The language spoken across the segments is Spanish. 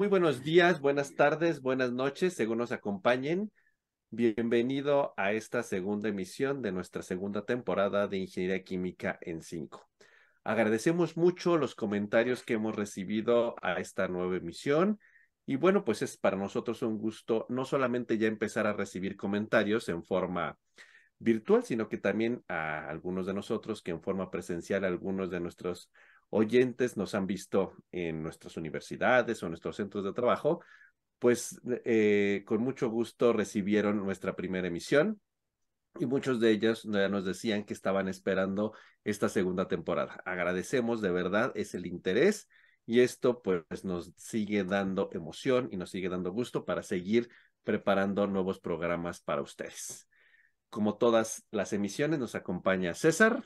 Muy buenos días, buenas tardes, buenas noches, según nos acompañen. Bienvenido a esta segunda emisión de nuestra segunda temporada de Ingeniería Química en 5. Agradecemos mucho los comentarios que hemos recibido a esta nueva emisión. Y bueno, pues es para nosotros un gusto no solamente ya empezar a recibir comentarios en forma virtual, sino que también a algunos de nosotros que en forma presencial, algunos de nuestros oyentes nos han visto en nuestras universidades o en nuestros centros de trabajo, pues eh, con mucho gusto recibieron nuestra primera emisión y muchos de ellos ya nos decían que estaban esperando esta segunda temporada. Agradecemos de verdad es el interés y esto pues nos sigue dando emoción y nos sigue dando gusto para seguir preparando nuevos programas para ustedes. Como todas las emisiones nos acompaña César.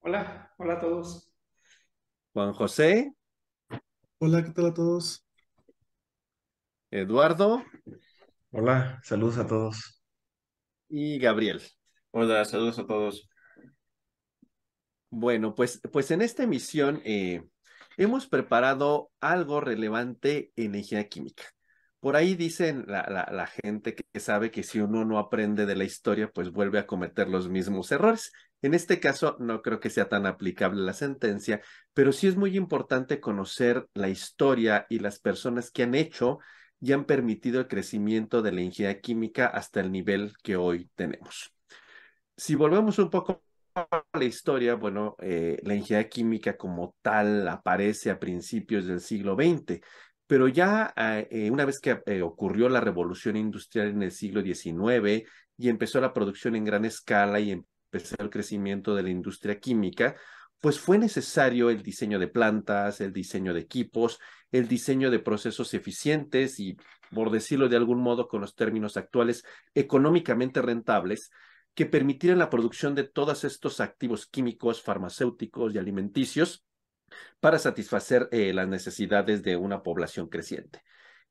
Hola, hola a todos. Juan José. Hola, ¿qué tal a todos? Eduardo. Hola, saludos a todos. Y Gabriel. Hola, saludos a todos. Bueno, pues, pues en esta emisión eh, hemos preparado algo relevante en ingeniería química. Por ahí dicen la, gente que sabe que si uno no aprende de la historia, pues vuelve a cometer los mismos errores. En este caso, no creo que sea tan aplicable la sentencia, pero sí es muy importante conocer la historia y las personas que han hecho y han permitido el crecimiento de la ingeniería química hasta el nivel que hoy tenemos. Si volvemos un poco a la historia, bueno, eh, la ingeniería química como tal aparece a principios del siglo XX, pero ya eh, una vez que eh, ocurrió la revolución industrial en el siglo XIX y empezó la producción en gran escala y empezó el crecimiento de la industria química, pues fue necesario el diseño de plantas, el diseño de equipos, el diseño de procesos eficientes y, por decirlo de algún modo con los términos actuales, económicamente rentables, que permitieran la producción de todos estos activos químicos, farmacéuticos y alimenticios para satisfacer eh, las necesidades de una población creciente.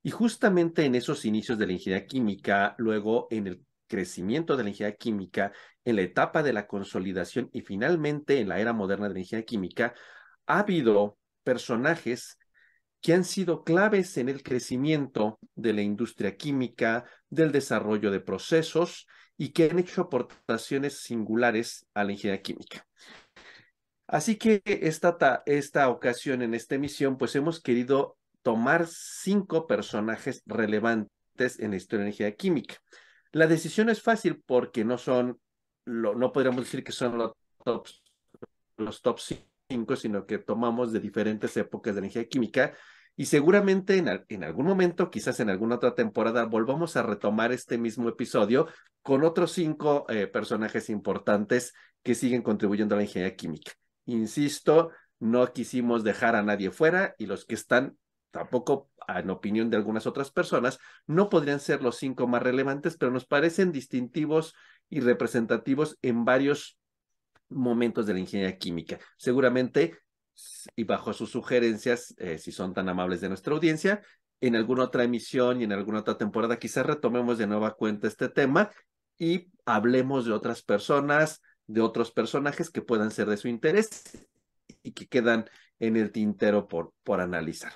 Y justamente en esos inicios de la ingeniería química, luego en el crecimiento de la ingeniería química, en la etapa de la consolidación y finalmente en la era moderna de la ingeniería química, ha habido personajes que han sido claves en el crecimiento de la industria química, del desarrollo de procesos y que han hecho aportaciones singulares a la ingeniería química. Así que esta, esta ocasión, en esta emisión, pues hemos querido tomar cinco personajes relevantes en la historia de la ingeniería química. La decisión es fácil porque no son, no podríamos decir que son los top, los top cinco, sino que tomamos de diferentes épocas de la ingeniería química y seguramente en, en, algún momento, quizás en alguna otra temporada, volvamos a retomar este mismo episodio con otros cinco eh, personajes importantes que siguen contribuyendo a la ingeniería química. Insisto, no quisimos dejar a nadie fuera y los que están tampoco, en opinión de algunas otras personas, no podrían ser los cinco más relevantes, pero nos parecen distintivos y representativos en varios momentos de la ingeniería química. Seguramente, y bajo sus sugerencias, eh, si son tan amables de nuestra audiencia, en alguna otra emisión y en alguna otra temporada quizás retomemos de nueva cuenta este tema y hablemos de otras personas, de otros personajes que puedan ser de su interés y que quedan en el tintero por, por analizar.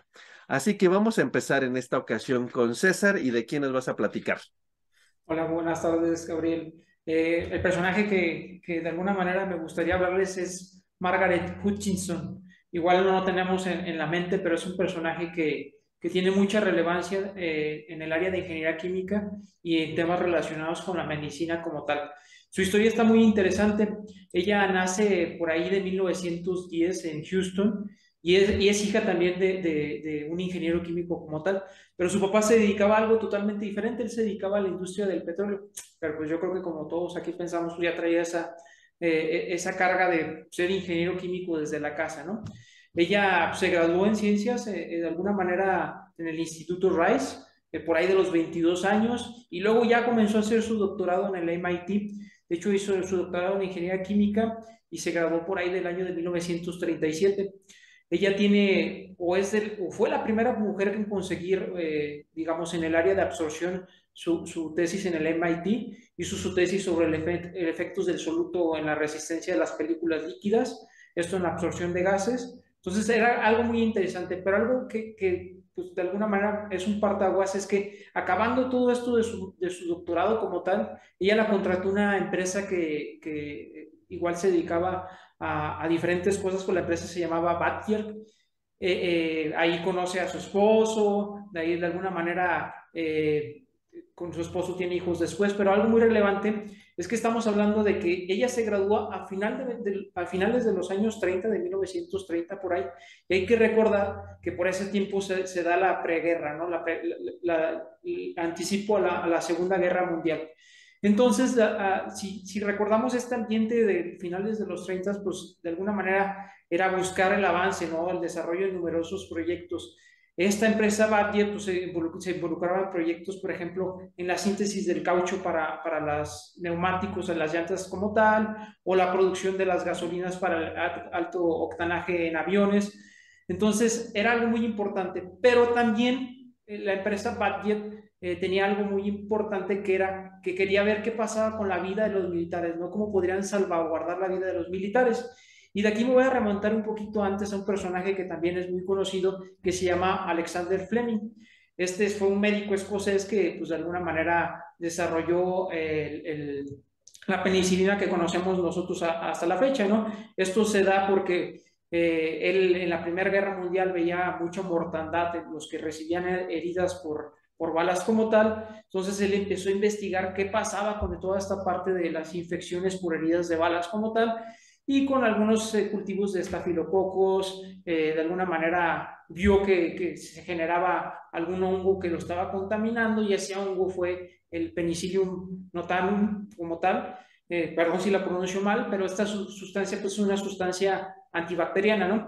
Así que vamos a empezar en esta ocasión con César y de quién nos vas a platicar. Hola, buenas tardes, Gabriel. Eh, el personaje que, que, de alguna manera me gustaría hablarles es Margaret Hutchinson. Igual no lo tenemos en, en la mente, pero es un personaje que, que tiene mucha relevancia eh, en el área de ingeniería química y en temas relacionados con la medicina como tal. Su historia está muy interesante. Ella nace por ahí de 1910 en Houston y es, hija también de, un ingeniero químico como tal, pero su papá se dedicaba a algo totalmente diferente, él se dedicaba a la industria del petróleo, pero pues yo creo que como todos aquí pensamos, ya traía esa, eh, esa carga de ser ingeniero químico desde la casa, ¿no? Ella se graduó en ciencias eh, de alguna manera en el Instituto Rice, eh, por ahí de los 22 años, y luego ya comenzó a hacer su doctorado en el MIT de hecho, hizo su doctorado en ingeniería química y se graduó por ahí del año de 1937. Ella tiene, o, es del, o fue la primera mujer en conseguir, eh, digamos, en el área de absorción su, su, tesis en el MIT, hizo su tesis sobre el, efect, el efectos del soluto en la resistencia de las películas líquidas, esto en la absorción de gases, Entonces era algo muy interesante, pero algo que, que pues de alguna manera es un partaguas, es que acabando todo esto de su, de su doctorado como tal, ella la contrató una empresa que, que igual se dedicaba a, a, diferentes cosas, con la empresa se llamaba Battier, eh, eh, ahí conoce a su esposo, de ahí de alguna manera eh, con su esposo tiene hijos después, pero algo muy relevante es que estamos hablando de que ella se graduó a, final de, a finales de los años 30, de 1930 por ahí, y hay que recordar que por ese tiempo se, se da la preguerra, ¿no? la, la, la anticipo a la, a la Segunda Guerra Mundial. Entonces, uh, si, si, recordamos este ambiente de finales de los 30, pues de alguna manera era buscar el avance, ¿no? el desarrollo de numerosos proyectos. Esta empresa Batia pues, se, involucraba en proyectos, por ejemplo, en la síntesis del caucho para, para los neumáticos, en las llantas como tal, o la producción de las gasolinas para el alto octanaje en aviones. Entonces, era algo muy importante, pero también eh, la empresa Batia eh, tenía algo muy importante que era que quería ver qué pasaba con la vida de los militares, ¿no? Cómo podrían salvaguardar la vida de los militares. Y de aquí me voy a remontar un poquito antes a un personaje que también es muy conocido, que se llama Alexander Fleming. Este fue un médico escocés que, pues, de alguna manera desarrolló el, la penicilina que conocemos nosotros hasta la fecha, ¿no? Esto se da porque eh, él en la Primera Guerra Mundial veía mucha mortandad en los que recibían heridas por por balas como tal. Entonces él empezó a investigar qué pasaba con toda esta parte de las infecciones por heridas de balas como tal y con algunos eh, cultivos de estafilococos, eh, de alguna manera vio que, se generaba algún hongo que lo estaba contaminando y ese hongo fue el Penicillium notatum como tal. Eh, perdón si la pronuncio mal, pero esta sustancia pues, es una sustancia antibacteriana, ¿no?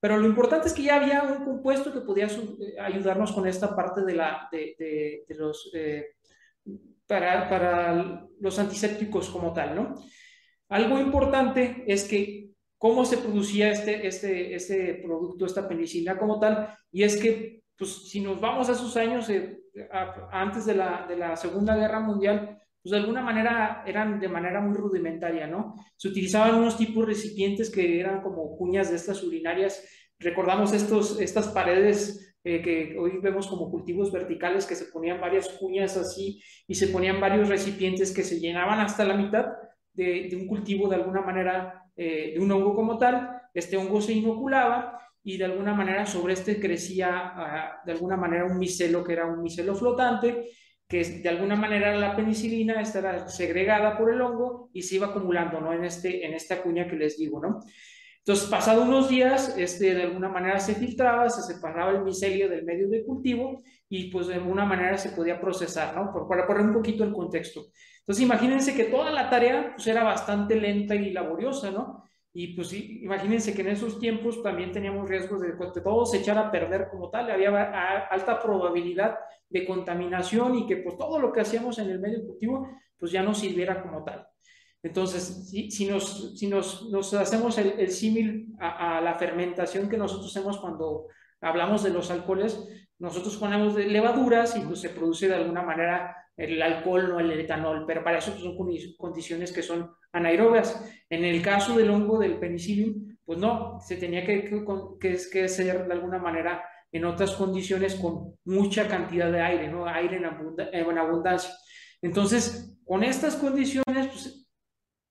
Pero lo importante es que ya había un compuesto que podía ayudarnos con esta parte de, la, de, los, para, para los antisépticos como tal, ¿no? Algo importante es que cómo se producía este, este, este producto, esta penicilina como tal, y es que, pues, si nos vamos a esos años, eh, a, antes de la, de la Segunda Guerra Mundial, pues de alguna manera eran de manera muy rudimentaria, ¿no? Se utilizaban unos tipos de recipientes que eran como cuñas de estas urinarias. Recordamos estos, estas paredes eh, que hoy vemos como cultivos verticales que se ponían varias cuñas así y se ponían varios recipientes que se llenaban hasta la mitad de, un cultivo de alguna manera, eh, de un hongo como tal. Este hongo se inoculaba y de alguna manera sobre este crecía uh, de alguna manera un micelo que era un micelo flotante que de alguna manera la penicilina estaba segregada por el hongo y se iba acumulando, ¿no? En, este, en esta cuña que les digo, ¿no? Entonces, pasado unos días, este, de alguna manera se filtraba, se separaba el micelio del medio de cultivo y pues de alguna manera se podía procesar, ¿no? Para poner un poquito el contexto. Entonces, imagínense que toda la tarea pues era bastante lenta y laboriosa, ¿no? Y pues imagínense que en esos tiempos también teníamos riesgos de que todo se echara a perder como tal, había alta probabilidad de contaminación y que pues todo lo que hacíamos en el medio cultivo pues ya no sirviera como tal. Entonces, si, si, nos, si nos, nos hacemos el, el símil a, a, la fermentación que nosotros hacemos cuando hablamos de los alcoholes, nosotros ponemos levaduras y pues se produce de alguna manera el alcohol, no el etanol, pero para eso son condiciones que son anaerobias. En el caso del hongo del penicillium, pues no, se tenía que, que, que hacer de alguna manera en otras condiciones con mucha cantidad de aire, ¿no? Aire en, en abundancia. Entonces, con estas condiciones, pues,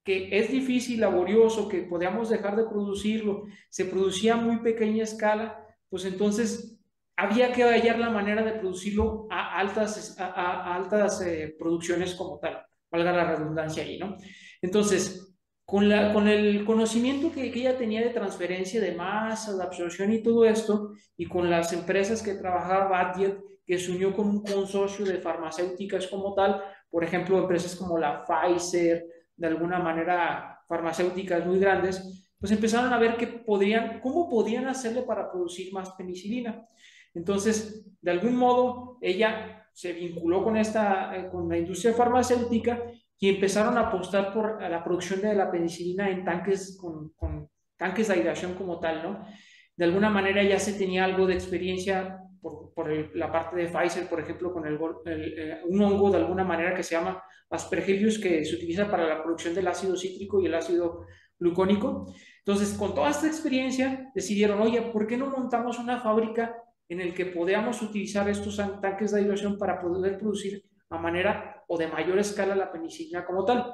que es difícil, laborioso, que podíamos dejar de producirlo, se producía muy pequeña escala, pues entonces había que hallar la manera de producirlo a altas, a, a altas eh, producciones como tal, valga la redundancia ahí, ¿no? Entonces, con, la, con el conocimiento que, que, ella tenía de transferencia de masa, de absorción y todo esto, y con las empresas que trabajaba Badiet, que se unió con un consorcio de farmacéuticas como tal, por ejemplo, empresas como la Pfizer, de alguna manera farmacéuticas muy grandes, pues empezaron a ver que podrían, cómo podían hacerle para producir más penicilina. Entonces, de algún modo, ella se vinculó con, esta, eh, con la industria farmacéutica y empezaron a apostar por la producción de la penicilina en tanques con, con tanques de aireación como tal, ¿no? De alguna manera ya se tenía algo de experiencia por, por la parte de Pfizer, por ejemplo, con el, el, eh, un hongo de alguna manera que se llama Aspergillus, que se utiliza para la producción del ácido cítrico y el ácido glucónico. Entonces, con toda esta experiencia, decidieron, oye, ¿por qué no montamos una fábrica en el que podamos utilizar estos tanques de aireación para poder producir a manera o de mayor escala la penicilina como tal?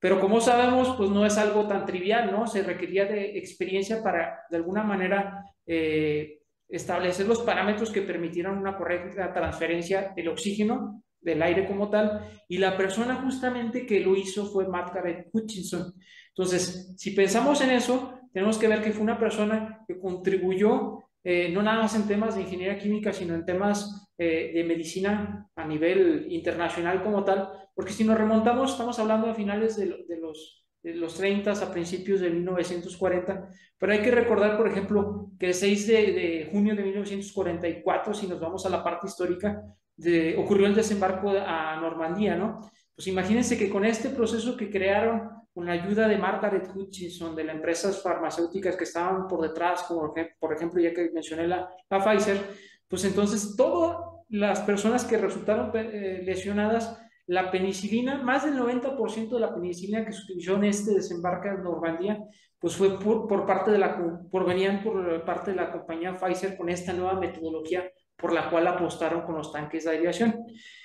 Pero como sabemos, pues no es algo tan trivial, ¿no? Se requería de experiencia para, de alguna manera, eh, establecer los parámetros que permitieran una correcta transferencia del oxígeno, del aire como tal, y la persona justamente que lo hizo fue Margaret Hutchinson. Entonces, si pensamos en eso, tenemos que ver que fue una persona que contribuyó eh, no nada más en temas de ingeniería química, sino en temas eh, de medicina a nivel internacional como tal, porque si nos remontamos, estamos hablando a finales de, los, de los 30 a principios de 1940, pero hay que recordar, por ejemplo, que el 6 de, junio de 1944, si nos vamos a la parte histórica, de, ocurrió el desembarco a Normandía, ¿no? Pues imagínense que con este proceso que crearon con la ayuda de Margaret Hutchinson, de las empresas farmacéuticas que estaban por detrás, como por ejemplo, ya que mencioné la, la Pfizer, pues entonces todas las personas que resultaron eh, lesionadas, la penicilina, más del 90% de la penicilina que se utilizó en este desembarque en Normandía, pues fue por, por parte de la, por venían por parte de la compañía Pfizer con esta nueva metodología por la cual apostaron con los tanques de aviación.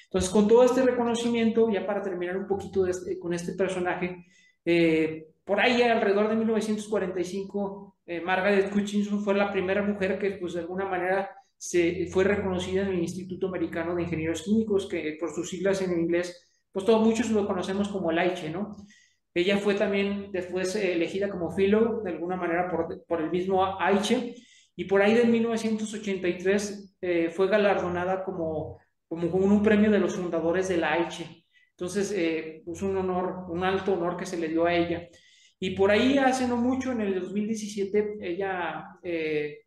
Entonces, con todo este reconocimiento, ya para terminar un poquito este, con este personaje, eh, por ahí, alrededor de 1945, eh, Margaret Hutchinson fue la primera mujer que, pues, de alguna manera, se fue reconocida en el Instituto Americano de Ingenieros Químicos, que por sus siglas en inglés, pues todos muchos lo conocemos como el AICHE, ¿no? Ella fue también después elegida como fellow, de alguna manera, por, por el mismo AICHE, y por ahí de 1983 eh, fue galardonada como, como con un premio de los fundadores de la AICHE. Entonces, eh, pues un honor, un alto honor que se le dio a ella. Y por ahí, hace no mucho, en el 2017, ella eh,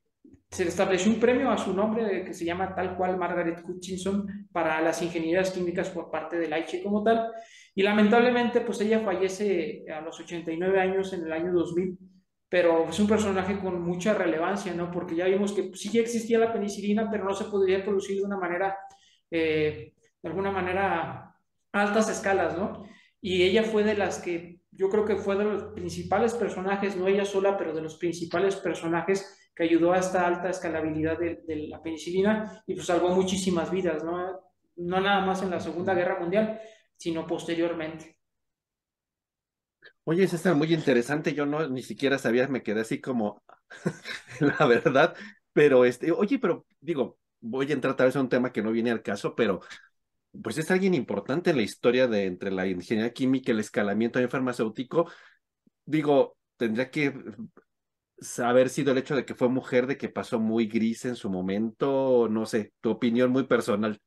se le estableció un premio a su nombre que se llama tal cual Margaret Hutchinson para las ingenierías químicas por parte del AICHE como tal. Y lamentablemente, pues ella fallece a los 89 años en el año 2000 pero es un personaje con mucha relevancia, ¿no? Porque ya vimos que sí existía la penicilina, pero no se podría producir de una manera, eh, de alguna manera altas escalas, ¿no? Y ella fue de las que yo creo que fue de los principales personajes, no ella sola, pero de los principales personajes que ayudó a esta alta escalabilidad de, la penicilina y pues salvó muchísimas vidas, ¿no? No nada más en la Segunda Guerra Mundial, sino posteriormente. Oye, está muy interesante, yo no ni siquiera sabía, me quedé así como, la verdad, pero este, oye, pero digo, voy a entrar tal vez a un tema que no viene al caso, pero pues es alguien importante en la historia de entre la ingeniería química el escalamiento farmacéutico. Digo, tendría que haber sido el hecho de que fue mujer, de que pasó muy gris en su momento, no sé, tu opinión muy personal.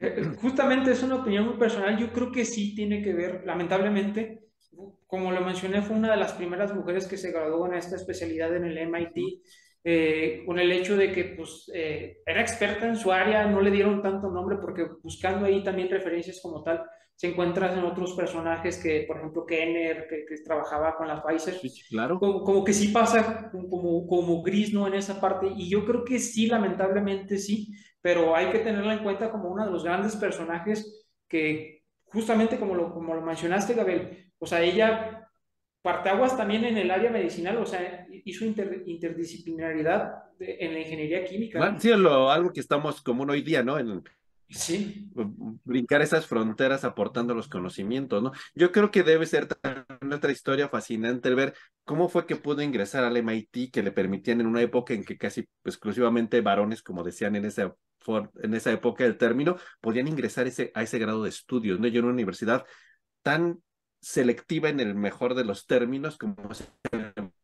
Eh, justamente es una opinión muy personal, yo creo que sí tiene que ver, lamentablemente, como lo mencioné, fue una de las primeras mujeres que se graduó en esta especialidad en el MIT eh, con el hecho de que pues, eh, era experta en su área, no le dieron tanto nombre porque buscando ahí también referencias como tal, se encuentran en otros personajes que, por ejemplo, Kenner, que, trabajaba con las Pfizer, claro. como, que sí pasa como, como gris, ¿no? En esa parte, y yo creo que sí, lamentablemente sí, pero hay que tenerla en cuenta como uno de los grandes personajes que, justamente como lo, como lo mencionaste, Gabriel, o sea, ella parteaguas también en el área medicinal, o sea, hizo interdisciplinaridad en la ingeniería química. Sí, lo, algo que estamos común hoy día, ¿no? En, sí. Brincar esas fronteras aportando los conocimientos, ¿no? Yo creo que debe ser otra historia fascinante el ver cómo fue que pudo ingresar al MIT, que le permitían en una época en que casi exclusivamente varones, como decían en esa, en esa época del término, podían ingresar ese, a ese grado de estudios, ¿no? Yo en una universidad tan selectiva en el mejor de los términos como es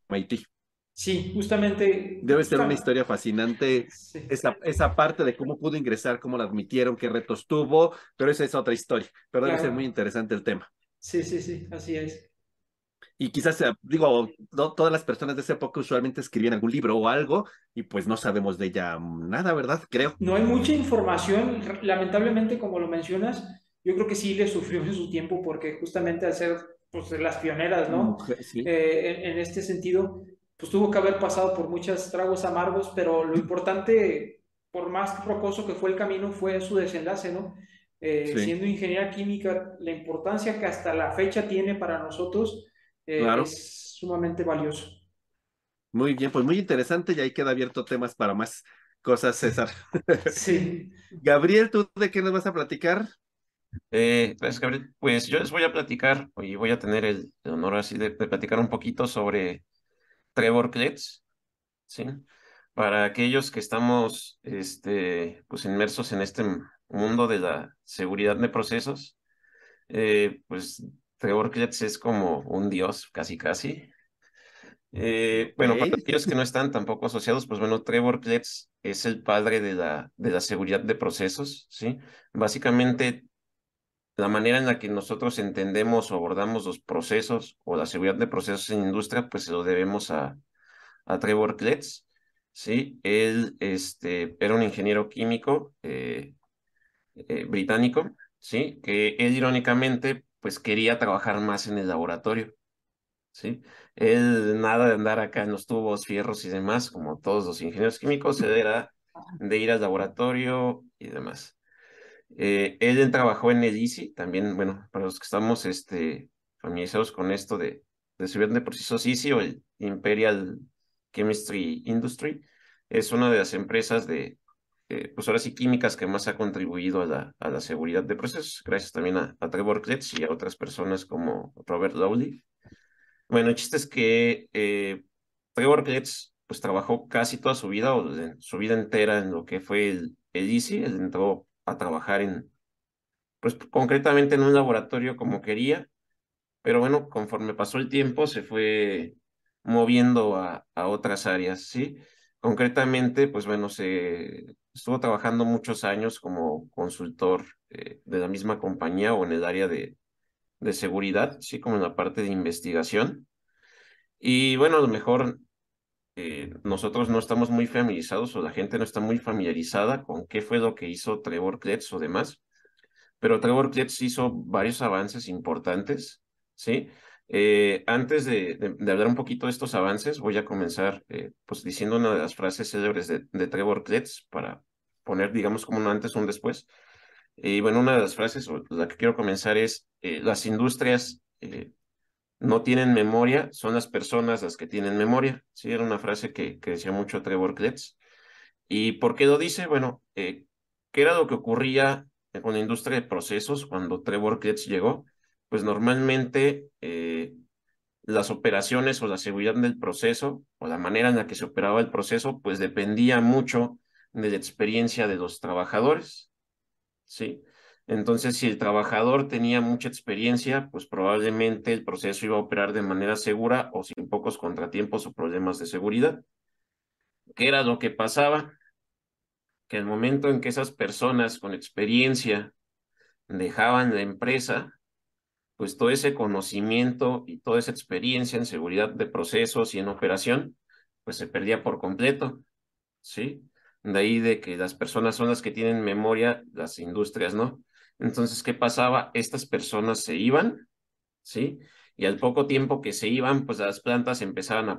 MIT. Sí, justamente. Debe ser una historia fascinante esa, esa parte de cómo pudo ingresar, cómo la admitieron, qué retos tuvo, pero esa es otra historia. Pero debe ser muy interesante el tema. Sí, sí, sí, así es. Y quizás, eh, digo, todas las personas de esa época usualmente escribían algún libro o algo y pues no sabemos de ella nada, ¿verdad? Creo. No hay mucha información, lamentablemente, como lo mencionas, yo creo que sí le sufrió en su tiempo porque justamente al ser pues, las pioneras, ¿no? Eh, en, este sentido, pues tuvo que haber pasado por muchos tragos amargos, pero lo importante, por más rocoso que fue el camino, fue su desenlace, ¿no? Eh, siendo ingeniera química, la importancia que hasta la fecha tiene para nosotros, es sumamente valioso. Muy bien, pues muy interesante y ahí queda abierto temas para más cosas, César. Sí. Gabriel, ¿tú de qué nos vas a platicar? Eh, gracias, Gabriel. Pues yo les voy a platicar, y voy a tener el, honor así de, platicar un poquito sobre Trevor Kletz, ¿sí? Para aquellos que estamos este, pues inmersos en este mundo de la seguridad de procesos, eh, pues Trevor Kletz es como un dios, casi casi. Eh, bueno, para aquellos que no están tampoco asociados, pues bueno, Trevor Kletz es el padre de la, de la seguridad de procesos, ¿sí? Básicamente, la manera en la que nosotros entendemos o abordamos los procesos o la seguridad de procesos en industria, pues se lo debemos a, Trevor Kletz, ¿sí? Él este, era un ingeniero químico eh, eh, británico, ¿sí? Que él irónicamente, pues quería trabajar más en el laboratorio, ¿sí? Él nada de andar acá en los tubos, fierros y demás, como todos los ingenieros químicos, era de ir al laboratorio y demás. Eh, él trabajó en el ICI, también, bueno, para los que estamos este, familiarizados con esto de, de seguridad de procesos ICI o el Imperial Chemistry Industry, es una de las empresas de, eh, pues ahora sí, químicas que más ha contribuido a la, a la seguridad de procesos, gracias también a, a Trevor Kletz y a otras personas como Robert Lowley. Bueno, el chiste es que eh, Trevor Kletz pues trabajó casi toda su vida o su vida entera en lo que fue el, el ICI, él entró a trabajar en, pues concretamente en un laboratorio como quería, pero bueno, conforme pasó el tiempo se fue moviendo a, a otras áreas, ¿sí? Concretamente, pues bueno, se estuvo trabajando muchos años como consultor eh, de la misma compañía o en el área de, de seguridad, sí, como en la parte de investigación. Y bueno, a lo mejor eh, nosotros no estamos muy familiarizados o la gente no está muy familiarizada con qué fue lo que hizo Trevor Kletz o demás, pero Trevor Kletz hizo varios avances importantes, ¿sí? Eh, antes de, de, hablar un poquito de estos avances, voy a comenzar eh, pues diciendo una de las frases célebres de, de Trevor Kletz para poner, digamos, como un antes un después. Y bueno, una de las frases, o la que quiero comenzar es, eh, las industrias eh, no tienen memoria, son las personas las que tienen memoria. Sí, era una frase que, que decía mucho Trevor Kletz. ¿Y por qué lo dice? Bueno, eh, ¿qué era lo que ocurría con la industria de procesos cuando Trevor Kletz llegó? Pues normalmente las operaciones o la seguridad del proceso o la manera en la que se operaba el proceso, pues dependía mucho de la experiencia de los trabajadores. ¿sí? Entonces, si el trabajador tenía mucha experiencia, pues probablemente el proceso iba a operar de manera segura o sin pocos contratiempos o problemas de seguridad. ¿Qué era lo que pasaba? Que el momento en que esas personas con experiencia dejaban la empresa, pues todo ese conocimiento y toda esa experiencia en seguridad de procesos y en operación, pues se perdía por completo, ¿sí? De ahí de que las personas son las que tienen memoria, las industrias, ¿no? Entonces, ¿qué pasaba? Estas personas se iban, ¿sí? Y al poco tiempo que se iban, pues las plantas empezaban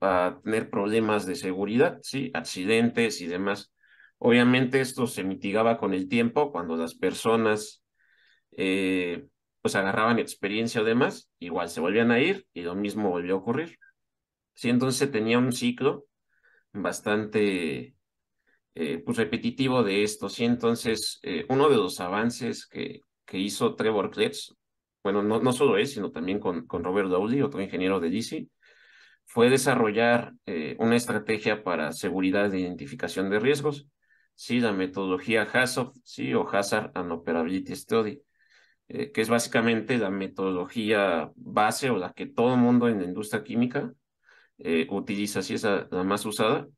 a, tener problemas de seguridad, ¿sí? Accidentes y demás. Obviamente esto se mitigaba con el tiempo cuando las personas eh, pues agarraban experiencia o demás, igual se volvían a ir y lo mismo volvió a ocurrir. Sí, entonces tenía un ciclo bastante eh, pues repetitivo de esto, ¿sí? Entonces, eh, uno de los avances que, que hizo Trevor Kletz, bueno, no, no solo él, sino también con, con Robert Dowley, otro ingeniero de DC, fue desarrollar eh, una estrategia para seguridad de identificación de riesgos, sí, la metodología HAZOP, sí, o Hazard and Operability Study, que es básicamente la metodología base o la que todo el mundo en la industria química utiliza, sí, es la más usada,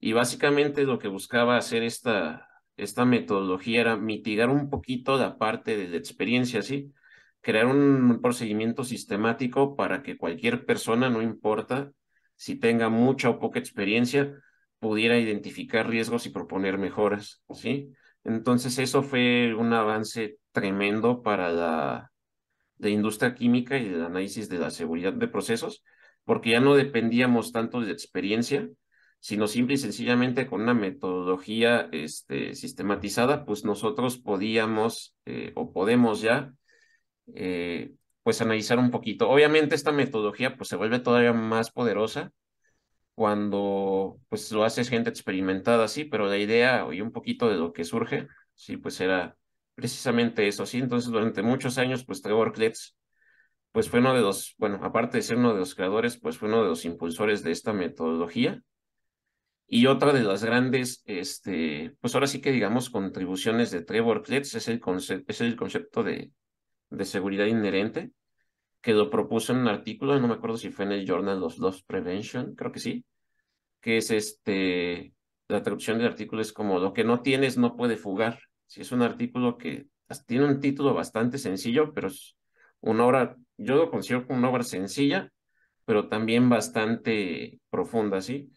y básicamente lo que buscaba hacer esta, esta metodología era mitigar un poquito la parte de experiencia, ¿sí? Crear un procedimiento sistemático para que cualquier persona, no importa si tenga mucha o poca experiencia, pudiera identificar riesgos y proponer mejoras, ¿sí? Entonces eso fue un avance tremendo para la, la industria química y el análisis de la seguridad de procesos, porque ya no dependíamos tanto de experiencia, sino simple y sencillamente con una metodología este, sistematizada, pues nosotros podíamos eh, o podemos ya, eh, pues analizar un poquito. Obviamente esta metodología pues se vuelve todavía más poderosa cuando pues lo haces gente experimentada, sí, pero la idea y un poquito de lo que surge, sí, pues era precisamente eso, sí. Entonces durante muchos años pues Trevor Kletz pues fue uno de los, bueno, aparte de ser uno de los creadores, pues fue uno de los impulsores de esta metodología. Y otra de las grandes, este, pues ahora sí que digamos, contribuciones de Trevor Kletz es el, es el concepto de, de seguridad inherente, que lo propuso en un artículo, no me acuerdo si fue en el Journal of Loss Prevention, creo que sí, que es este, la traducción del artículo es como lo que no tienes no puede fugar. Si es un artículo que tiene un título bastante sencillo, pero es una obra, yo lo considero como una obra sencilla, pero también bastante profunda, ¿sí?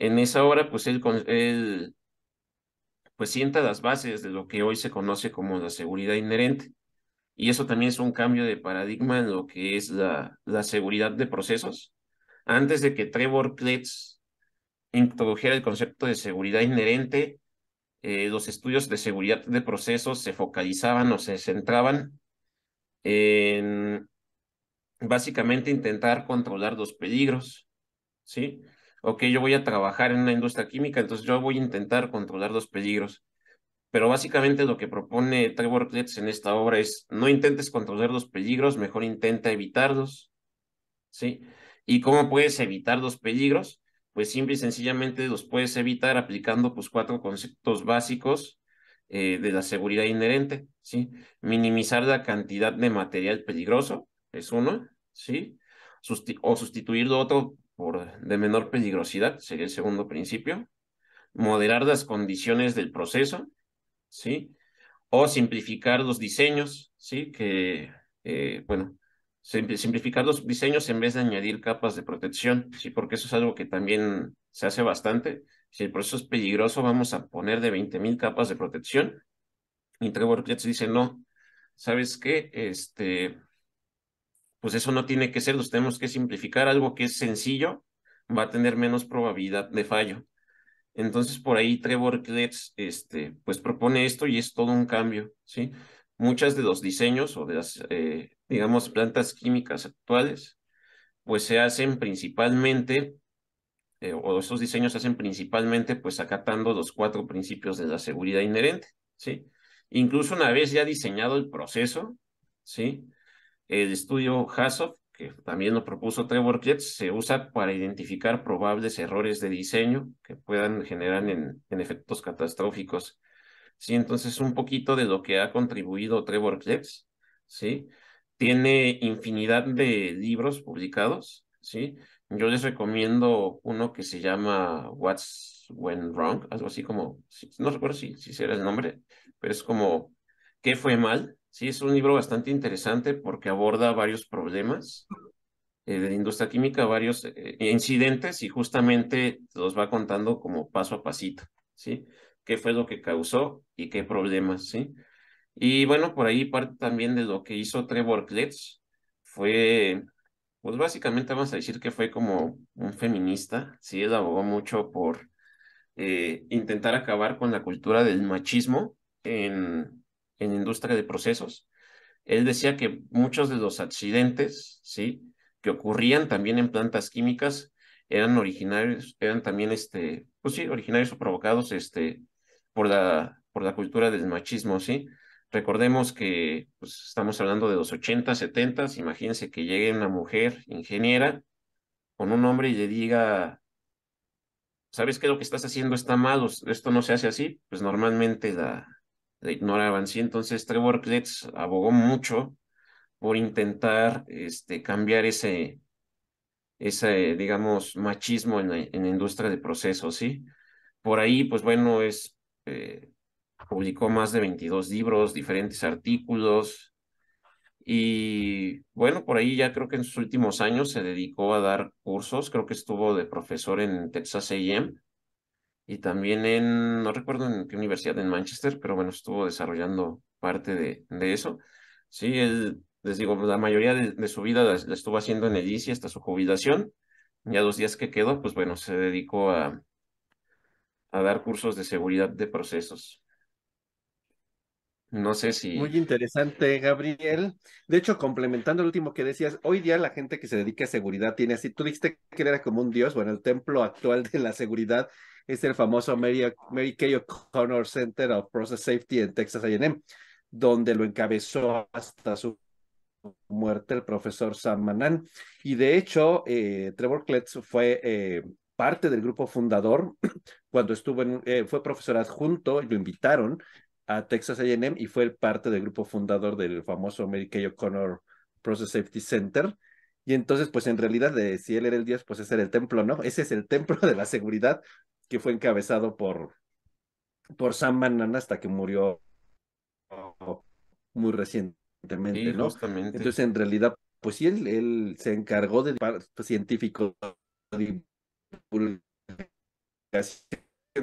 En esa obra, pues él, pues sienta las bases de lo que hoy se conoce como la seguridad inherente. Y eso también es un cambio de paradigma en lo que es la, la seguridad de procesos. Antes de que Trevor Kletz introdujera el concepto de seguridad inherente, eh, los estudios de seguridad de procesos se focalizaban o se centraban en básicamente intentar controlar los peligros, ¿sí? Ok, yo voy a trabajar en una industria química, entonces yo voy a intentar controlar los peligros. Pero básicamente lo que propone Trevor en esta obra es no intentes controlar los peligros, mejor intenta evitarlos, ¿sí? ¿Y cómo puedes evitar los peligros? Pues simple y sencillamente los puedes evitar aplicando pues cuatro conceptos básicos eh, de la seguridad inherente, ¿sí? Minimizar la cantidad de material peligroso, es uno, ¿sí? o sustituir lo otro por de menor peligrosidad, sería el segundo principio. Moderar las condiciones del proceso, ¿sí? O simplificar los diseños, ¿sí? Que, eh, bueno, simplificar los diseños en vez de añadir capas de protección, ¿sí? Porque eso es algo que también se hace bastante. Si el proceso es peligroso, vamos a poner de 20.000 capas de protección. Y Trevor dice, no, ¿sabes qué? Este, pues eso no tiene que ser, los tenemos que simplificar. Algo que es sencillo va a tener menos probabilidad de fallo. Entonces, por ahí Trevor Kletz, este, pues propone esto y es todo un cambio, ¿sí? Muchas de los diseños o de las, eh, digamos, plantas químicas actuales, pues se hacen principalmente eh, o esos diseños se hacen principalmente pues acatando los cuatro principios de la seguridad inherente, ¿sí? Incluso una vez ya diseñado el proceso, ¿sí? El estudio HASOP, que también lo propuso Trevor Kletz, se usa para identificar probables errores de diseño que puedan generar en, en efectos catastróficos. Sí, entonces un poquito de lo que ha contribuido Trevor Kletz, ¿sí? Tiene infinidad de libros publicados, ¿sí? Yo les recomiendo uno que se llama What's Went Wrong, algo así como, no recuerdo si, si será el nombre, pero es como ¿Qué fue mal? Sí, es un libro bastante interesante porque aborda varios problemas eh, de la industria química, varios eh, incidentes y justamente los va contando como paso a pasito, ¿sí? ¿Qué fue lo que causó y qué problemas, ¿sí? Y bueno, por ahí parte también de lo que hizo Trevor Kletz fue pues básicamente vamos a decir que fue como un feminista, sí, él abogó mucho por eh, intentar acabar con la cultura del machismo en, en industria de procesos. Él decía que muchos de los accidentes, sí, que ocurrían también en plantas químicas eran originarios, eran también, este, pues sí, originarios o provocados, este, por la, por la cultura del machismo, sí. Recordemos que pues, estamos hablando de los 80, 70, imagínense que llegue una mujer ingeniera con un hombre y le diga, ¿sabes qué lo que estás haciendo está mal? Esto no se hace así, pues normalmente la, ignoraban, ¿sí? Entonces Trevor Kletz abogó mucho por intentar este, cambiar ese, ese, digamos, machismo en la, en industria de procesos, ¿sí? Por ahí, pues bueno, es... Eh, publicó más de 22 libros, diferentes artículos. Y bueno, por ahí ya creo que en sus últimos años se dedicó a dar cursos, creo que estuvo de profesor en Texas AM y también en, no recuerdo en qué universidad, en Manchester, pero bueno, estuvo desarrollando parte de, de eso. Sí, él, les digo, la mayoría de, su vida la, estuvo haciendo en el ICI hasta su jubilación. Ya los días que quedó, pues bueno, se dedicó a, a dar cursos de seguridad de procesos. No sé si... Muy interesante, Gabriel. De hecho, complementando el último que decías, hoy día la gente que se dedica a seguridad tiene así, tú dijiste que era como un dios, bueno, el templo actual de la seguridad es el famoso Mary, Mary Kay O'Connor Center of Process Safety en Texas A&M, donde lo encabezó hasta su muerte el profesor Sam Manan. Y de hecho, eh, Trevor Kletz fue eh, parte del grupo fundador cuando estuvo en, eh, fue profesor adjunto lo invitaron a Texas A&M y fue parte del grupo fundador del famoso Mary Kay O'Connor Process Safety Center. Y entonces, pues en realidad, si él era el dios, pues ese era el templo, ¿no? Ese es el templo de la seguridad que fue encabezado por, por Sam Manan hasta que murió muy recientemente, Sí, ¿no? justamente. Entonces, en realidad, pues sí, él, él se encargó de científico de divulgación,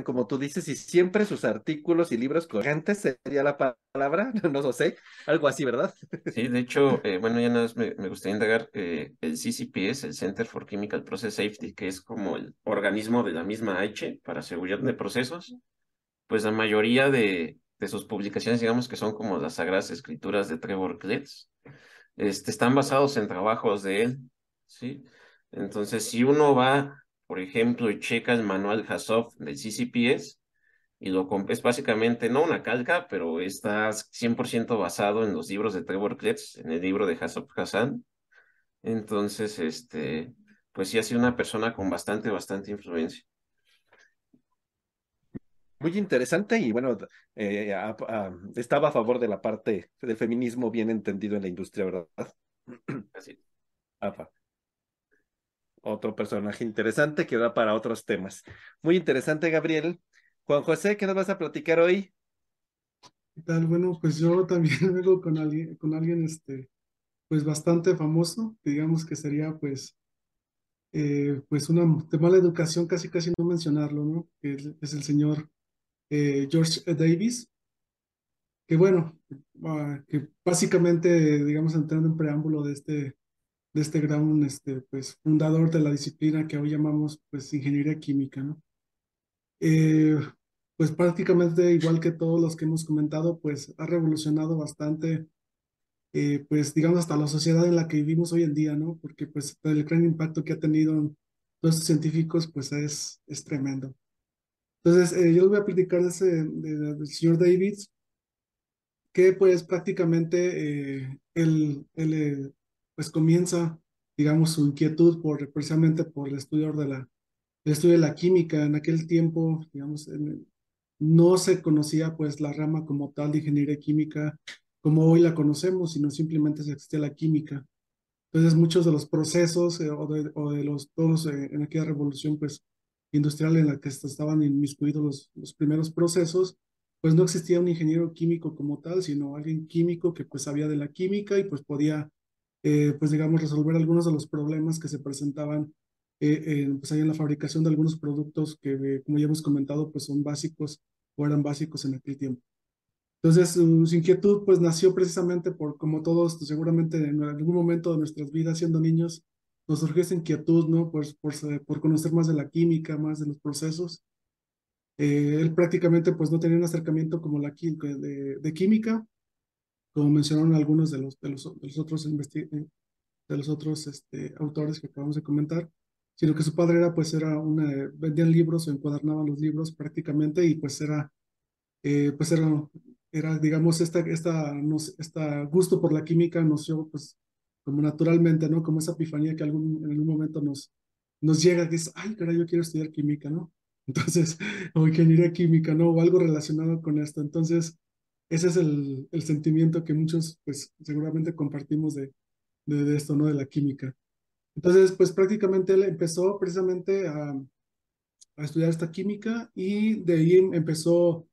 como tú dices, y siempre sus artículos y libros corrientes sería la palabra, no lo sé, algo así, ¿verdad? Sí, de hecho, eh, bueno, ya nada más me, gustaría indagar eh, el CCPS, el Center for Chemical Process Safety, que es como el organismo de la misma H para seguridad de procesos, pues la mayoría de, de sus publicaciones, digamos que son como las sagradas escrituras de Trevor Kletz, este, están basados en trabajos de él, ¿sí? Entonces, si uno va, por ejemplo, y checa el manual HASOF del CCPS, y lo es básicamente no una calca, pero está 100% basado en los libros de Trevor Kletz, en el libro de Hassoff Hassan. Entonces, este, pues sí ha sido una persona con bastante, bastante influencia. Muy interesante y bueno, eh, a- a- estaba a favor de la parte del feminismo bien entendido en la industria, ¿verdad? Así. Apa. Otro personaje interesante que va para otros temas. Muy interesante, Gabriel. Juan José, ¿qué nos vas a platicar hoy? ¿Qué tal? Bueno, pues yo también vengo con alguien, con alguien este, pues bastante famoso, digamos que sería pues, eh, pues una de mala educación, casi casi no mencionarlo, ¿no? Es el señor eh, George Davis, que bueno, ah, que básicamente, digamos, entrando en preámbulo de este, de este gran, este, pues, fundador de la disciplina que hoy llamamos, pues, ingeniería química, ¿no? Eh, pues prácticamente igual que todos los que hemos comentado, pues ha revolucionado bastante, eh, pues digamos hasta la sociedad en la que vivimos hoy en día, ¿no? Porque pues el gran impacto que ha tenido en todos estos científicos, pues es, es tremendo. Entonces, eh, yo les voy a platicar de ese, de- de- del señor Davids, que pues prácticamente eh, él, él, eh, pues comienza, digamos, su inquietud por, precisamente por el estudio de la, estudio de la química. En aquel tiempo, digamos, no se conocía pues la rama como tal de ingeniería química como hoy la conocemos, sino simplemente existía la química. Entonces muchos de los procesos eh, o, de, o de los todos eh, en aquella revolución pues industrial en la que estaban inmiscuidos los, los primeros procesos, pues no existía un ingeniero químico como tal, sino alguien químico que pues sabía de la química y pues podía eh, pues digamos resolver algunos de los problemas que se presentaban eh, pues ahí en la fabricación de algunos productos que eh, como ya hemos comentado pues son básicos o eran básicos en aquel tiempo. Entonces, su, su inquietud pues nació precisamente por, como todos, seguramente en algún momento de nuestras vidas siendo niños, nos surgió esa inquietud, ¿no? Por, por, por conocer más de la química, más de los procesos. Eh, él prácticamente pues no tenía un acercamiento como la de química, como mencionaron algunos de los, de los, de los otros, eh, de los otros este, autores que acabamos de comentar, sino que su padre era pues era una, vendían libros o encuadernaban los libros prácticamente y pues era, eh, pues era, era digamos, esta, esta, nos, esta gusto por la química nació pues como naturalmente, ¿no? Como esa epifanía que algún, en algún momento nos, nos llega, que es, ay, caray, yo quiero estudiar química, ¿no? Entonces, o ingeniería química, ¿no? O algo relacionado con esto. Entonces, ese es el, sentimiento que muchos, pues, seguramente compartimos de, de, esto, ¿no? De la química. Entonces, pues, prácticamente él empezó precisamente a, estudiar esta química y de ahí empezó,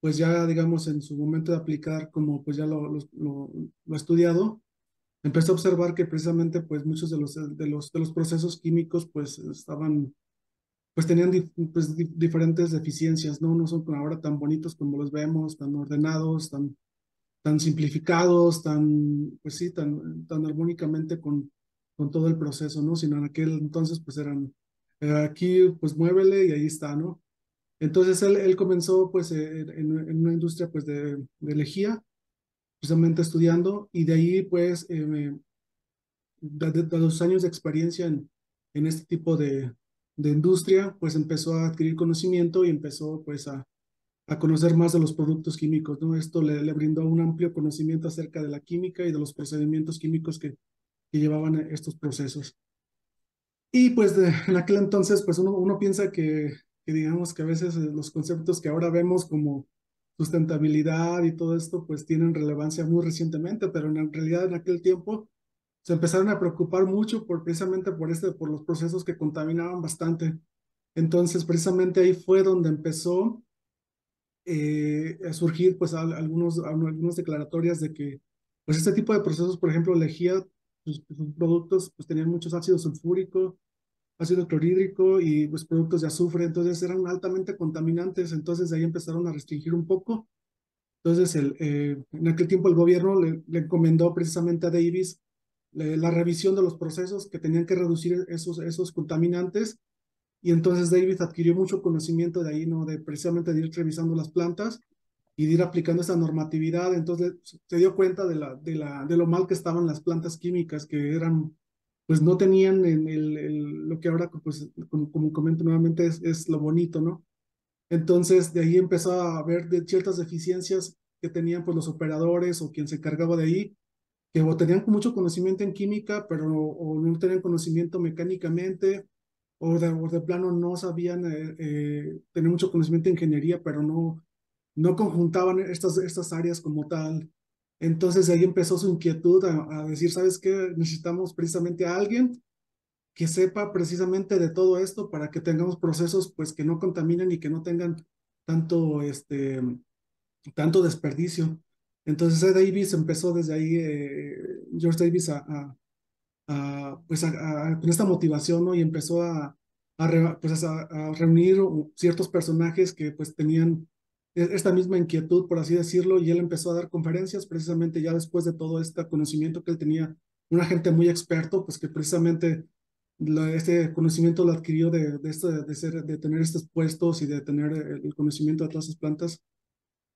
pues, ya, digamos, en su momento de aplicar, como pues ya lo, lo, lo, lo ha estudiado, empezó a observar que precisamente, pues, muchos de los, de los, de los procesos químicos, pues, estaban pues tenían pues, di diferentes deficiencias, ¿no? No son ahora tan bonitos como los vemos, tan ordenados, tan, tan simplificados, tan, pues sí, tan, tan armónicamente con, con todo el proceso, ¿no? Sino en aquel entonces, pues eran, eh, aquí, pues muévele y ahí está, ¿no? Entonces él, él comenzó, pues, eh, en, en, una industria, pues, de, de lejía, precisamente estudiando y de ahí pues eh, de, los años de experiencia en, en este tipo de, de, industria, pues empezó a adquirir conocimiento y empezó pues a, a conocer más de los productos químicos, ¿no? Esto le, le, brindó un amplio conocimiento acerca de la química y de los procedimientos químicos que, que llevaban estos procesos. Y pues en aquel entonces, pues uno, uno piensa que, que digamos que a veces eh, los conceptos que ahora vemos como sustentabilidad y todo esto, pues tienen relevancia muy recientemente, pero en realidad en aquel tiempo se empezaron a preocupar mucho por, precisamente por, este, por los procesos que contaminaban bastante. Entonces, precisamente ahí fue donde empezó eh, a surgir pues algunos, algunas declaratorias de que pues este tipo de procesos, por ejemplo, lejía, sus, sus productos pues tenían muchos ácidos sulfúricos, ácido clorhídrico y pues productos de azufre, entonces eran altamente contaminantes, entonces de ahí empezaron a restringir un poco. Entonces, el, eh, en aquel tiempo el gobierno le, le encomendó precisamente a Davis la revisión de los procesos que tenían que reducir esos, esos contaminantes. Y entonces David adquirió mucho conocimiento de ahí, ¿no? De precisamente de ir revisando las plantas y de ir aplicando esa normatividad. Entonces se dio cuenta de, la, de, la, de lo mal que estaban las plantas químicas, que eran, pues no tenían en el, el, lo que ahora, pues, como, como comento nuevamente, es, es lo bonito, ¿no? Entonces de ahí empezó a ver ciertas deficiencias que tenían pues los operadores o quien se encargaba de ahí que o tenían mucho conocimiento en química, pero o no tenían conocimiento mecánicamente, o de, plano no sabían eh, eh, tener mucho conocimiento en ingeniería, pero no, no conjuntaban estas, estas áreas como tal. Entonces ahí empezó su inquietud a, a, decir, ¿sabes qué? Necesitamos precisamente a alguien que sepa precisamente de todo esto para que tengamos procesos pues que no contaminen y que no tengan tanto, este, tanto desperdicio. Entonces Ed Davis empezó desde ahí, eh, George Davis, a, pues con esta motivación. Y empezó a, pues reunir ciertos personajes que pues tenían e, esta misma inquietud, por así decirlo, y él empezó a dar conferencias precisamente ya después de todo este conocimiento que él tenía, una gente muy experto, pues que precisamente este conocimiento lo adquirió de, de, ser, de tener estos puestos y de tener el conocimiento de todas esas plantas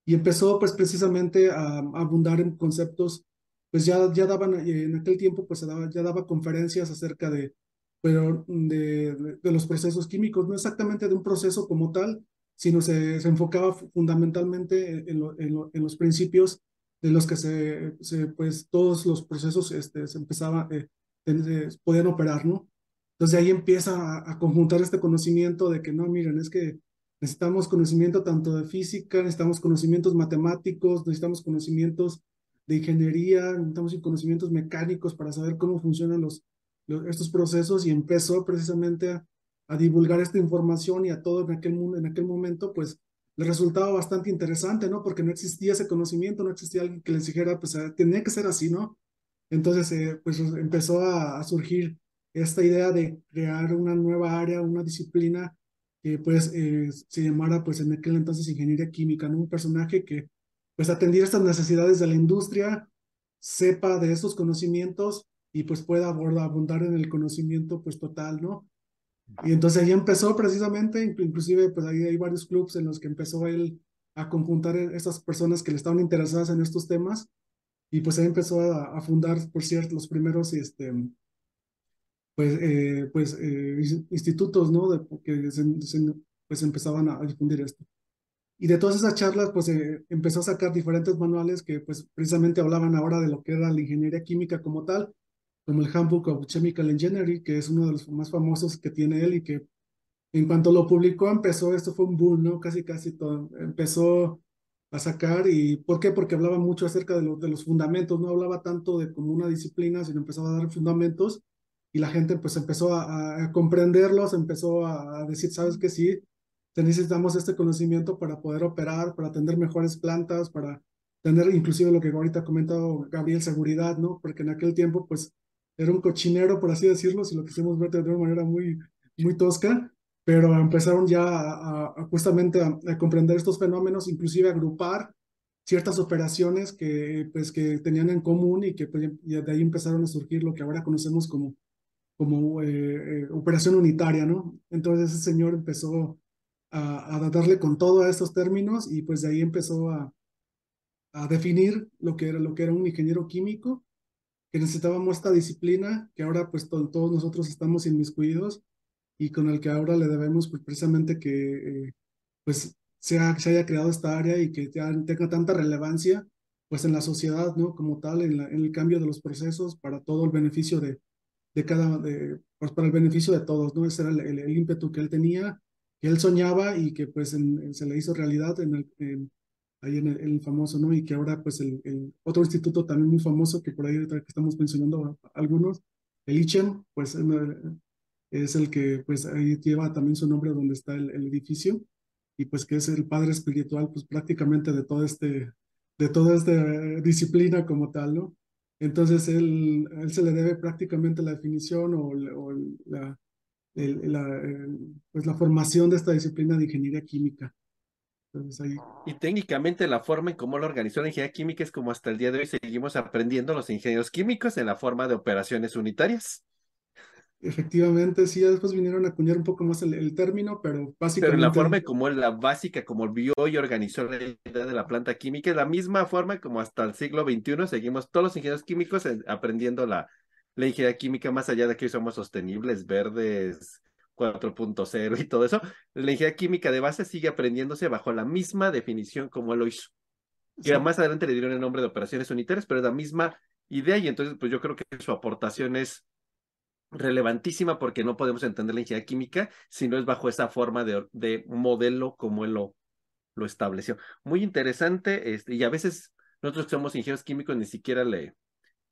y empezó pues precisamente a, abundar en conceptos, pues ya, ya daban, eh, en aquel tiempo pues ya daba conferencias acerca de, pero de, de, los procesos químicos, no exactamente de un proceso como tal, sino se, se enfocaba fundamentalmente en, lo, en, lo, en, los principios de los que se, se, pues todos los procesos este, se empezaban, eh, podían operar, ¿no? Entonces ahí empieza a, a conjuntar este conocimiento de que no, miren, es que Necesitamos conocimiento tanto de física, necesitamos conocimientos matemáticos, necesitamos conocimientos de ingeniería, necesitamos conocimientos mecánicos para saber cómo funcionan los, los estos procesos y empezó precisamente a, a, divulgar esta información y a todo en aquel, en aquel momento, pues le resultaba bastante interesante, ¿no? Porque no existía ese conocimiento, no existía alguien que les dijera, pues eh, tenía que ser así, ¿no? Entonces, eh, pues empezó a, a surgir esta idea de crear una nueva área, una disciplina pues eh, se llamara pues en aquel entonces ingeniería química, ¿no? Un personaje que pues atendiera estas necesidades de la industria, sepa de estos conocimientos y pues pueda abundar en el conocimiento pues total, ¿no? Y entonces ahí empezó precisamente, inclusive pues ahí hay varios clubes en los que empezó él a conjuntar a estas personas que le estaban interesadas en estos temas y pues ahí empezó a, a fundar, por cierto, los primeros este, pues, eh, pues eh, institutos, ¿no? De, que se, se, pues empezaban a, difundir esto. Y de todas esas charlas, pues eh, empezó a sacar diferentes manuales que pues precisamente hablaban ahora de lo que era la ingeniería química como tal, como el Handbook of Chemical Engineering, que es uno de los más famosos que tiene él y que en cuanto lo publicó empezó, esto fue un boom, ¿no? Casi, casi todo, empezó a sacar y ¿por qué? Porque hablaba mucho acerca de, lo, de los fundamentos, no hablaba tanto de como una disciplina, sino empezaba a dar fundamentos y la gente pues empezó a, a comprenderlos, empezó a, decir, sabes que sí, necesitamos este conocimiento para poder operar, para tener mejores plantas, para tener inclusive lo que ahorita ha comentado Gabriel, seguridad, ¿no? Porque en aquel tiempo pues era un cochinero, por así decirlo, si lo quisimos ver de una manera muy, muy tosca, pero empezaron ya a, a justamente a, a, comprender estos fenómenos, inclusive a agrupar ciertas operaciones que, pues, que tenían en común y que pues, de ahí empezaron a surgir lo que ahora conocemos como como eh, eh, operación unitaria, ¿no? Entonces ese señor empezó a, a, darle con todo a estos términos y pues de ahí empezó a, a definir lo que era, lo que era un ingeniero químico, que necesitábamos esta disciplina, que ahora pues todos nosotros estamos inmiscuidos y con el que ahora le debemos pues, precisamente que eh, pues se, se haya creado esta área y que tenga tanta relevancia pues en la sociedad, ¿no? Como tal, en el cambio de los procesos para todo el beneficio de, de cada, de, pues para el beneficio de todos, ¿no? Ese era el, el, ímpetu que él tenía, que él soñaba y que pues se le hizo realidad en el, ahí en el, famoso, ¿no? Y que ahora pues el, el, otro instituto también muy famoso que por ahí que estamos mencionando algunos, el ICHEM, pues es el que pues ahí lleva también su nombre donde está el, edificio y pues que es el padre espiritual pues prácticamente de todo este de toda esta disciplina como tal, ¿no? Entonces él, él se le debe prácticamente la definición o, o la, la, pues la formación de esta disciplina de ingeniería química. Entonces ahí... Y técnicamente la forma en cómo lo organizó la ingeniería química es como hasta el día de hoy seguimos aprendiendo los ingenieros químicos en la forma de operaciones unitarias. Efectivamente, sí, después vinieron a acuñar un poco más el, término, pero básicamente... Pero la forma como la básica, como vio y organizó la idea de la planta química, es la misma forma como hasta el siglo XXI seguimos todos los ingenieros químicos aprendiendo la, la ingeniería química, más allá de que hoy somos sostenibles, verdes, 4.0 y todo eso, la ingeniería química de base sigue aprendiéndose bajo la misma definición como él lo hizo. Y más adelante le dieron el nombre de operaciones unitarias, pero es la misma idea y entonces pues yo creo que su aportación es relevantísima porque no podemos entender la ingeniería química si no es bajo esa forma de, de modelo como él lo, lo estableció. Muy interesante, este, y a veces nosotros que somos ingenieros químicos ni siquiera le,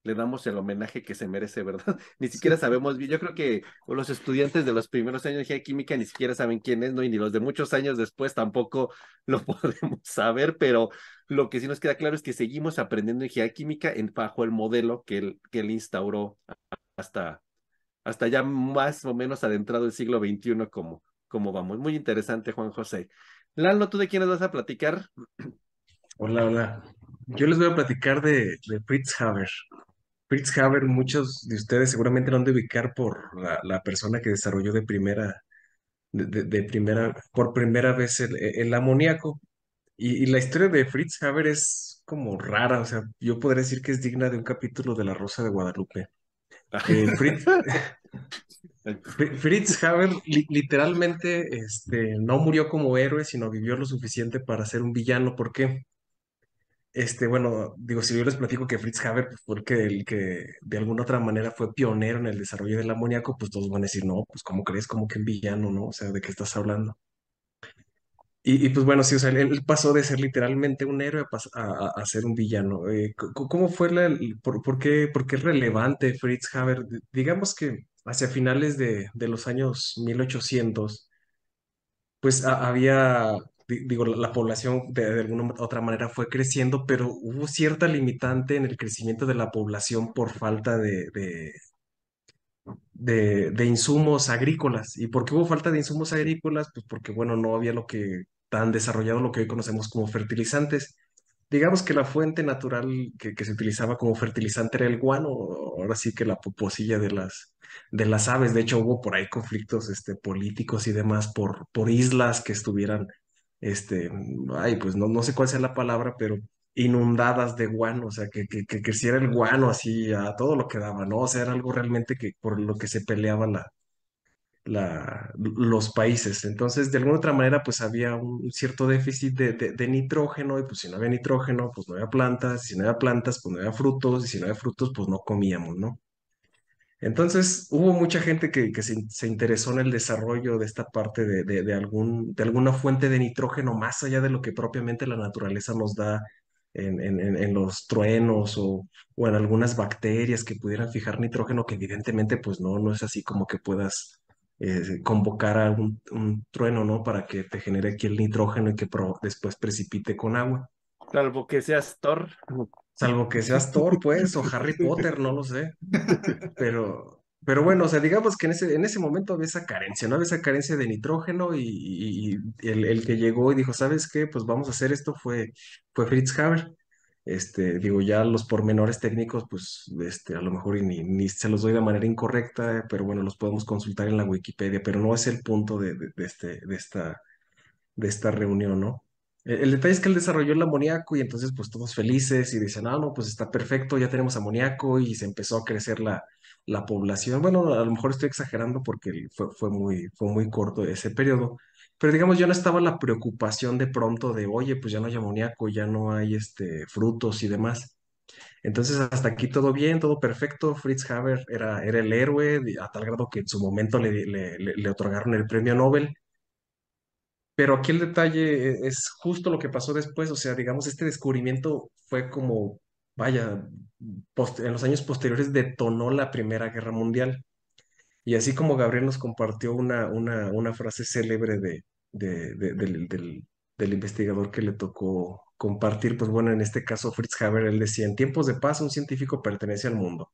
le damos el homenaje que se merece, ¿verdad? Ni siquiera sabemos, yo creo que los estudiantes de los primeros años de ingeniería química ni siquiera saben quién es, ¿no? Y ni los de muchos años después tampoco lo podemos saber, pero lo que sí nos queda claro es que seguimos aprendiendo ingeniería química en, bajo el modelo que él, que él instauró hasta, hasta ya más o menos adentrado el siglo XXI como, vamos. Muy interesante, Juan José. Lalo, ¿tú de quiénes vas a platicar? Hola, hola. Yo les voy a platicar de, Fritz Haber. Fritz Haber, muchos de ustedes seguramente lo han de ubicar por la, persona que desarrolló de primera, de, primera, por primera vez el, amoníaco. Y, la historia de Fritz Haber es como rara, o sea, yo podría decir que es digna de un capítulo de La Rosa de Guadalupe. Eh, Fritz, Haber literalmente este, no murió como héroe, sino vivió lo suficiente para ser un villano. ¿Por qué? Este, bueno, digo, si yo les platico que Fritz Haber pues, fue el que, el que de alguna otra manera fue pionero en el desarrollo del amoníaco, pues todos van a decir, no, pues ¿cómo crees? Como que un villano, ¿no? O sea, ¿de qué estás hablando? Y, pues bueno, sí, o sea, él, pasó de ser literalmente un héroe a, a, ser un villano. Eh, ¿cómo fue la, por, qué, por qué es relevante Fritz Haber? Digamos que hacia finales de, de los años 1800, pues había, digo, la, población de, de, alguna otra manera fue creciendo, pero hubo cierta limitante en el crecimiento de la población por falta de, de, insumos agrícolas. ¿Y por qué hubo falta de insumos agrícolas? Pues porque, bueno, no había lo que tan desarrollado lo que hoy conocemos como fertilizantes. Digamos que la fuente natural que, que se utilizaba como fertilizante era el guano, ahora sí que la poposilla de las, de las aves. De hecho, hubo por ahí conflictos este, políticos y demás por, por islas que estuvieran, este, ay, pues no, no sé cuál sea la palabra, pero inundadas de guano, o sea, que, que, que creciera el guano así a todo lo que daba, ¿no? O sea, era algo realmente que por lo que se peleaba la, la, los países. Entonces, de alguna otra manera, pues había un cierto déficit de, de, nitrógeno, y pues si no había nitrógeno, pues no había plantas, y si no había plantas, pues no había frutos, y si no había frutos, pues no comíamos, ¿no? Entonces, hubo mucha gente que, que se, interesó en el desarrollo de esta parte de, de, de, algún, de alguna fuente de nitrógeno más allá de lo que propiamente la naturaleza nos da en, en, en los truenos o, o, en algunas bacterias que pudieran fijar nitrógeno, que evidentemente pues no, no es así como que puedas eh, convocar a un, un, trueno, ¿no? Para que te genere aquí el nitrógeno y que después precipite con agua. Salvo que seas Thor. Salvo que seas Thor, pues, o Harry Potter, no lo sé. Pero, pero bueno, o sea, digamos que en ese, en ese momento había esa carencia, ¿no? Había esa carencia de nitrógeno y, el, que llegó y dijo, ¿sabes qué? Pues vamos a hacer esto fue, fue Fritz Haber. Este, digo, ya los pormenores técnicos, pues, este, a lo mejor ni, ni se los doy de manera incorrecta, pero bueno, los podemos consultar en la Wikipedia, pero no es el punto de, de, este, de, esta, de esta reunión, ¿no? El, el detalle es que él desarrolló el amoníaco y entonces pues todos felices y dicen, ah, no, pues está perfecto, ya tenemos amoníaco y se empezó a crecer la, la población. Bueno, a lo mejor estoy exagerando porque fue, fue muy, fue muy corto ese periodo, pero digamos, ya no estaba la preocupación de pronto de, oye, pues ya no hay amoníaco, ya no hay este, frutos y demás. Entonces, hasta aquí todo bien, todo perfecto. Fritz Haber era, era el héroe, a tal grado que en su momento le le otorgaron el premio Nobel. Pero aquí el detalle e- es justo lo que pasó después, o sea, digamos, este descubrimiento fue como, vaya, en los años posteriores detonó la Primera Guerra Mundial. Y así como Gabriel nos compartió una, una, frase célebre de- del, del- del investigador que le tocó compartir, pues bueno, en este caso Fritz Haber, él decía, en tiempos de paz un científico pertenece al mundo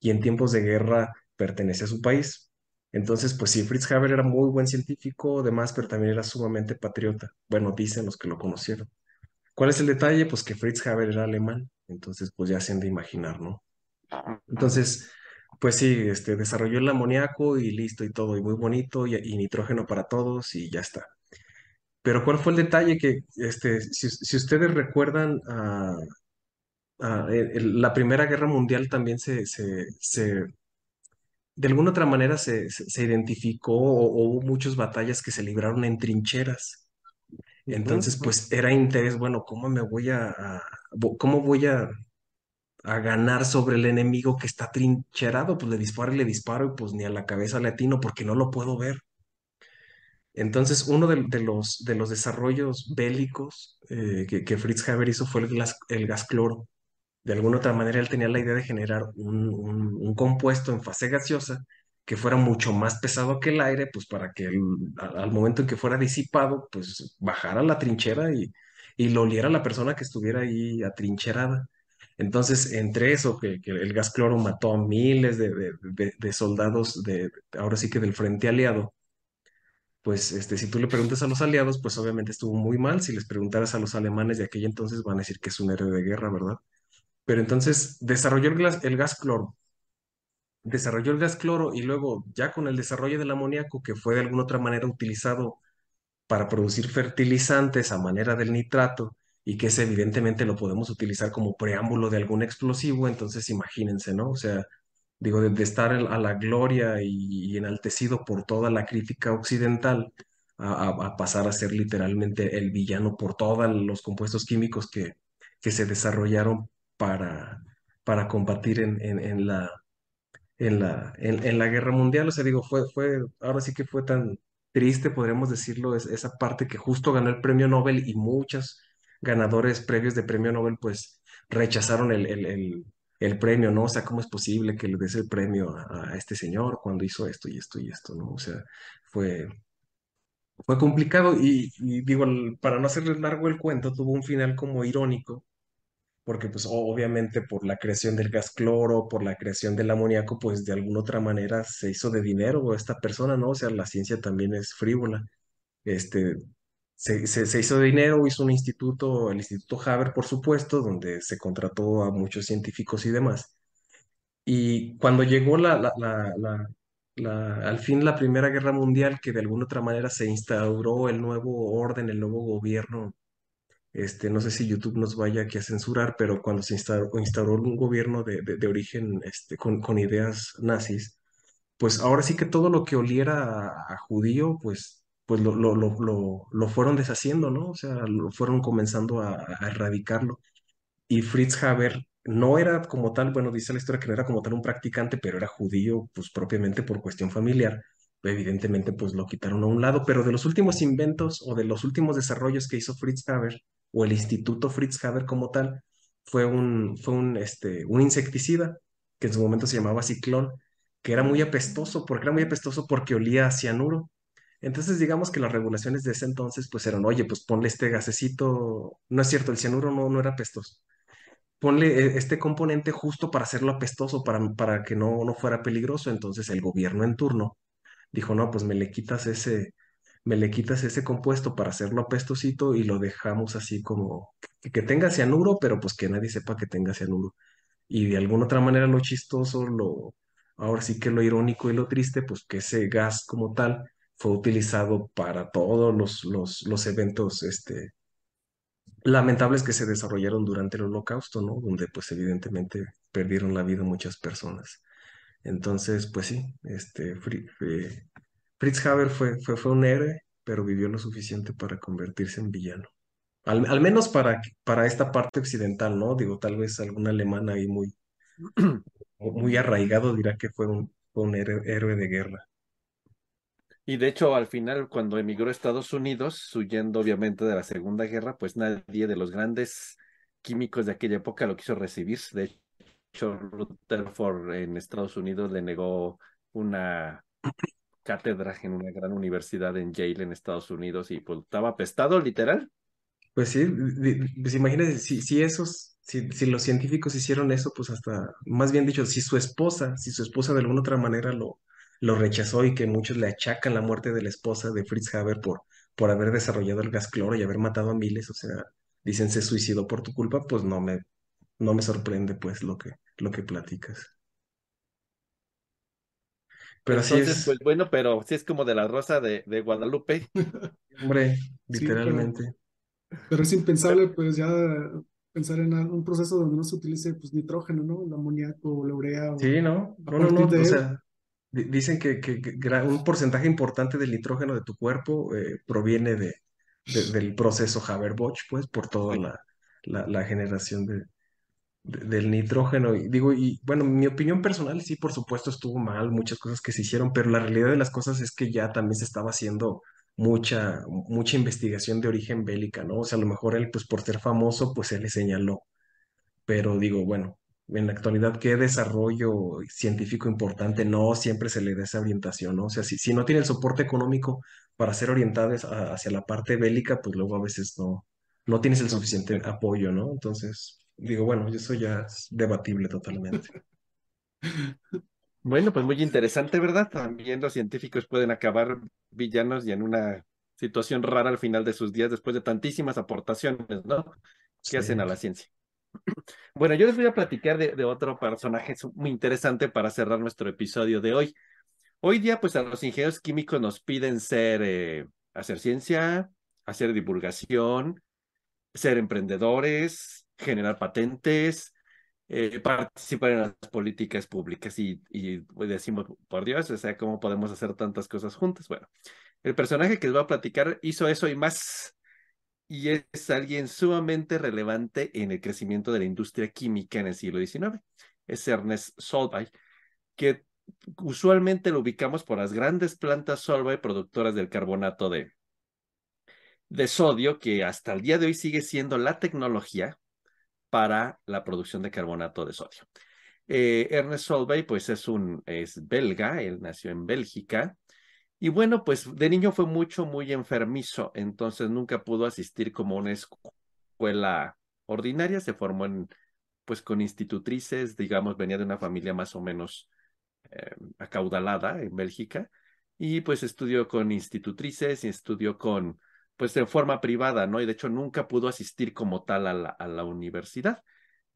y en tiempos de guerra pertenece a su país. Entonces, pues sí, Fritz Haber era muy buen científico, además, pero también era sumamente patriota. Bueno, dicen los que lo conocieron. ¿Cuál es el detalle? Pues que Fritz Haber era alemán, entonces pues ya se han de imaginar, ¿no? Entonces, pues sí, este, desarrolló el amoníaco y listo y todo, y muy bonito, y, nitrógeno para todos, y ya está. Pero ¿cuál fue el detalle? Que, este, si, si ustedes recuerdan, a, a- el- la Primera Guerra Mundial también se, se de alguna otra manera se, se, se identificó o, o hubo muchas batallas que se libraron en trincheras. Entonces, pues era interés, bueno, ¿cómo me voy a, cómo voy a, a ganar sobre el enemigo que está trincherado? Pues le disparo y le disparo y pues ni a la cabeza le atino porque no lo puedo ver. Entonces, uno de, de los, de los desarrollos bélicos eh, que, que Fritz Haber hizo fue el gas, el gas cloro. De alguna otra manera, él tenía la idea de generar un, compuesto en fase gaseosa que fuera mucho más pesado que el aire, pues para que al momento en que fuera disipado, pues bajara la trinchera y, lo oliera la persona que estuviera ahí atrincherada. Entonces, entre eso, que, el gas cloro mató a miles de, soldados de, ahora sí que del frente aliado, pues este, si tú le preguntas a los aliados, pues obviamente estuvo muy mal. Si les preguntaras a los alemanes de aquella entonces, van a decir que es un héroe de guerra, ¿verdad? Pero entonces desarrolló el gas, cloro, desarrolló el gas cloro y luego ya con el desarrollo del amoníaco, que fue de alguna otra manera utilizado para producir fertilizantes a manera del nitrato y que ese evidentemente lo podemos utilizar como preámbulo de algún explosivo, entonces imagínense, ¿no? O sea, digo, de, estar a la gloria y, enaltecido por toda la crítica occidental. A, a- a pasar a ser literalmente el villano por todos los compuestos químicos que, que se desarrollaron para, para combatir en, en, la, en la, en, la guerra mundial. O sea, digo, fue, fue, ahora sí que fue tan triste, podríamos decirlo, es, esa parte que justo ganó el premio Nobel y muchos ganadores previos de premio Nobel, pues rechazaron el, el, el, premio, ¿no? O sea, ¿cómo es posible que le des el premio a, este señor cuando hizo esto y esto y esto, ¿no? O sea, fue, fue complicado y, y digo, para no hacerles largo el cuento, tuvo un final como irónico porque pues obviamente por la creación del gas cloro, por la creación del amoníaco, pues de alguna otra manera se hizo de dinero esta persona, ¿no? O sea, la ciencia también es frívola. Este, se, se, se hizo de dinero, hizo un instituto, el Instituto Haber, por supuesto, donde se contrató a muchos científicos y demás. Y cuando llegó la, la, la, la- al fin la Primera Guerra Mundial, que de alguna otra manera se instauró el nuevo orden, el nuevo gobierno este, no sé si YouTube nos vaya aquí a censurar, pero cuando se instauró, instauró un gobierno de, de- origen este, con, con ideas nazis, pues ahora sí que todo lo que oliera a, judío, pues, pues lo, lo, lo, lo, lo fueron deshaciendo, ¿no? O sea, lo fueron comenzando a, a erradicarlo. Y Fritz Haber no era como tal, bueno, dice la historia que no era como tal un practicante, pero era judío, pues propiamente por cuestión familiar. Evidentemente, pues lo quitaron a un lado, pero de los últimos inventos o de los últimos desarrollos que hizo Fritz Haber, o el Instituto Fritz Haber como tal, fue un, fue un, este, un insecticida que en su momento se llamaba Ciclón, que era muy apestoso, porque era muy apestoso porque olía a cianuro. Entonces, digamos que las regulaciones de ese entonces, pues eran, oye, pues ponle este gasecito, no es cierto, el cianuro no, no era apestoso ponle eh, este componente justo para hacerlo apestoso, para, para que no, no fuera peligroso. Entonces el gobierno en turno dijo, no, pues me le quitas ese, me le quitas ese compuesto para hacerlo apestosito y lo dejamos así como que, tenga cianuro, pero pues que nadie sepa que tenga cianuro. Y de alguna otra manera lo chistoso, lo, ahora sí que lo irónico y lo triste, pues que ese gas como tal fue utilizado para todos los, los, los eventos este, lamentables que se desarrollaron durante el Holocausto, ¿no? Donde pues evidentemente perdieron la vida muchas personas. Entonces, pues sí, este, Fritz Haber fue, fue, fue un héroe, pero vivió lo suficiente para convertirse en villano. Al, menos para, para esta parte occidental, ¿no? Digo, tal vez algún alemán ahí muy, muy arraigado dirá que fue un, un héroe, héroe de guerra. Y de hecho, al final, cuando emigró a Estados Unidos, huyendo obviamente de la Segunda Guerra, pues nadie de los grandes químicos de aquella época lo quiso recibir. De hecho, Rutherford en Estados Unidos le negó una cátedra en una gran universidad en Yale, en Estados Unidos, y pues estaba apestado, literal. Pues sí, pues imagínense, si, si esos, si, si los científicos hicieron eso, pues hasta, más bien dicho, si su esposa, si su esposa de alguna otra manera lo, lo rechazó y que muchos le achacan la muerte de la esposa de Fritz Haber por, por haber desarrollado el gas cloro y haber matado a miles, o sea, dicen se suicidó por tu culpa, pues no me, no me sorprende pues lo que, lo que platicas. Pero Entonces, así es. pues bueno, pero sí es como de la rosa de, de Guadalupe. Hombre, literalmente. pero, es impensable, pues ya pensar en un proceso donde no se utilice pues nitrógeno, ¿no? El amoníaco o la urea. Sí, no, no, no, no, o sea, dicen que, que, un porcentaje importante del nitrógeno de tu cuerpo eh, proviene de, del proceso Haber-Bosch, pues, por toda la, la, la generación de, del nitrógeno. Y digo, y bueno, mi opinión personal, sí, por supuesto, estuvo mal, muchas cosas que se hicieron, pero la realidad de las cosas es que ya también se estaba haciendo mucha, mucha investigación de origen bélica, ¿no? O sea, a lo mejor él, pues por ser famoso, pues se le señaló. Pero digo, bueno, en la actualidad, ¿qué desarrollo científico importante? No siempre se le da esa orientación, ¿no? O sea, si, si no tiene el soporte económico para ser orientados hacia la parte bélica, pues luego a veces no, no tienes el suficiente apoyo, ¿no? Entonces, digo, bueno, eso ya es debatible totalmente. Bueno, pues muy interesante, ¿verdad? También los científicos pueden acabar villanos y en una situación rara al final de sus días después de tantísimas aportaciones, ¿no? Que hacen a la ciencia. Bueno, yo les voy a platicar de, otro personaje muy interesante para cerrar nuestro episodio de hoy. Hoy día, pues a los ingenieros químicos nos piden ser, eh, hacer ciencia, hacer divulgación, ser emprendedores, generar patentes, eh, participar en las políticas públicas y, y pues, decimos, por Dios, o sea, ¿cómo podemos hacer tantas cosas juntas? Bueno, el personaje que les voy a platicar hizo eso y más, y es alguien sumamente relevante en el crecimiento de la industria química en el siglo XIX. Es Ernest Solvay, que usualmente lo ubicamos por las grandes plantas Solvay productoras del carbonato de, de sodio, que hasta el día de hoy sigue siendo la tecnología para la producción de carbonato de sodio. Eh, Ernest Solvay, pues es un, es belga, él nació en Bélgica, y bueno, pues de niño fue mucho, muy enfermizo, entonces nunca pudo asistir como una escuela ordinaria, se formó en, pues con institutrices, digamos, venía de una familia más o menos eh, acaudalada en Bélgica, y pues estudió con institutrices y estudió con pues en forma privada, ¿no? Y de hecho nunca pudo asistir como tal a la, universidad.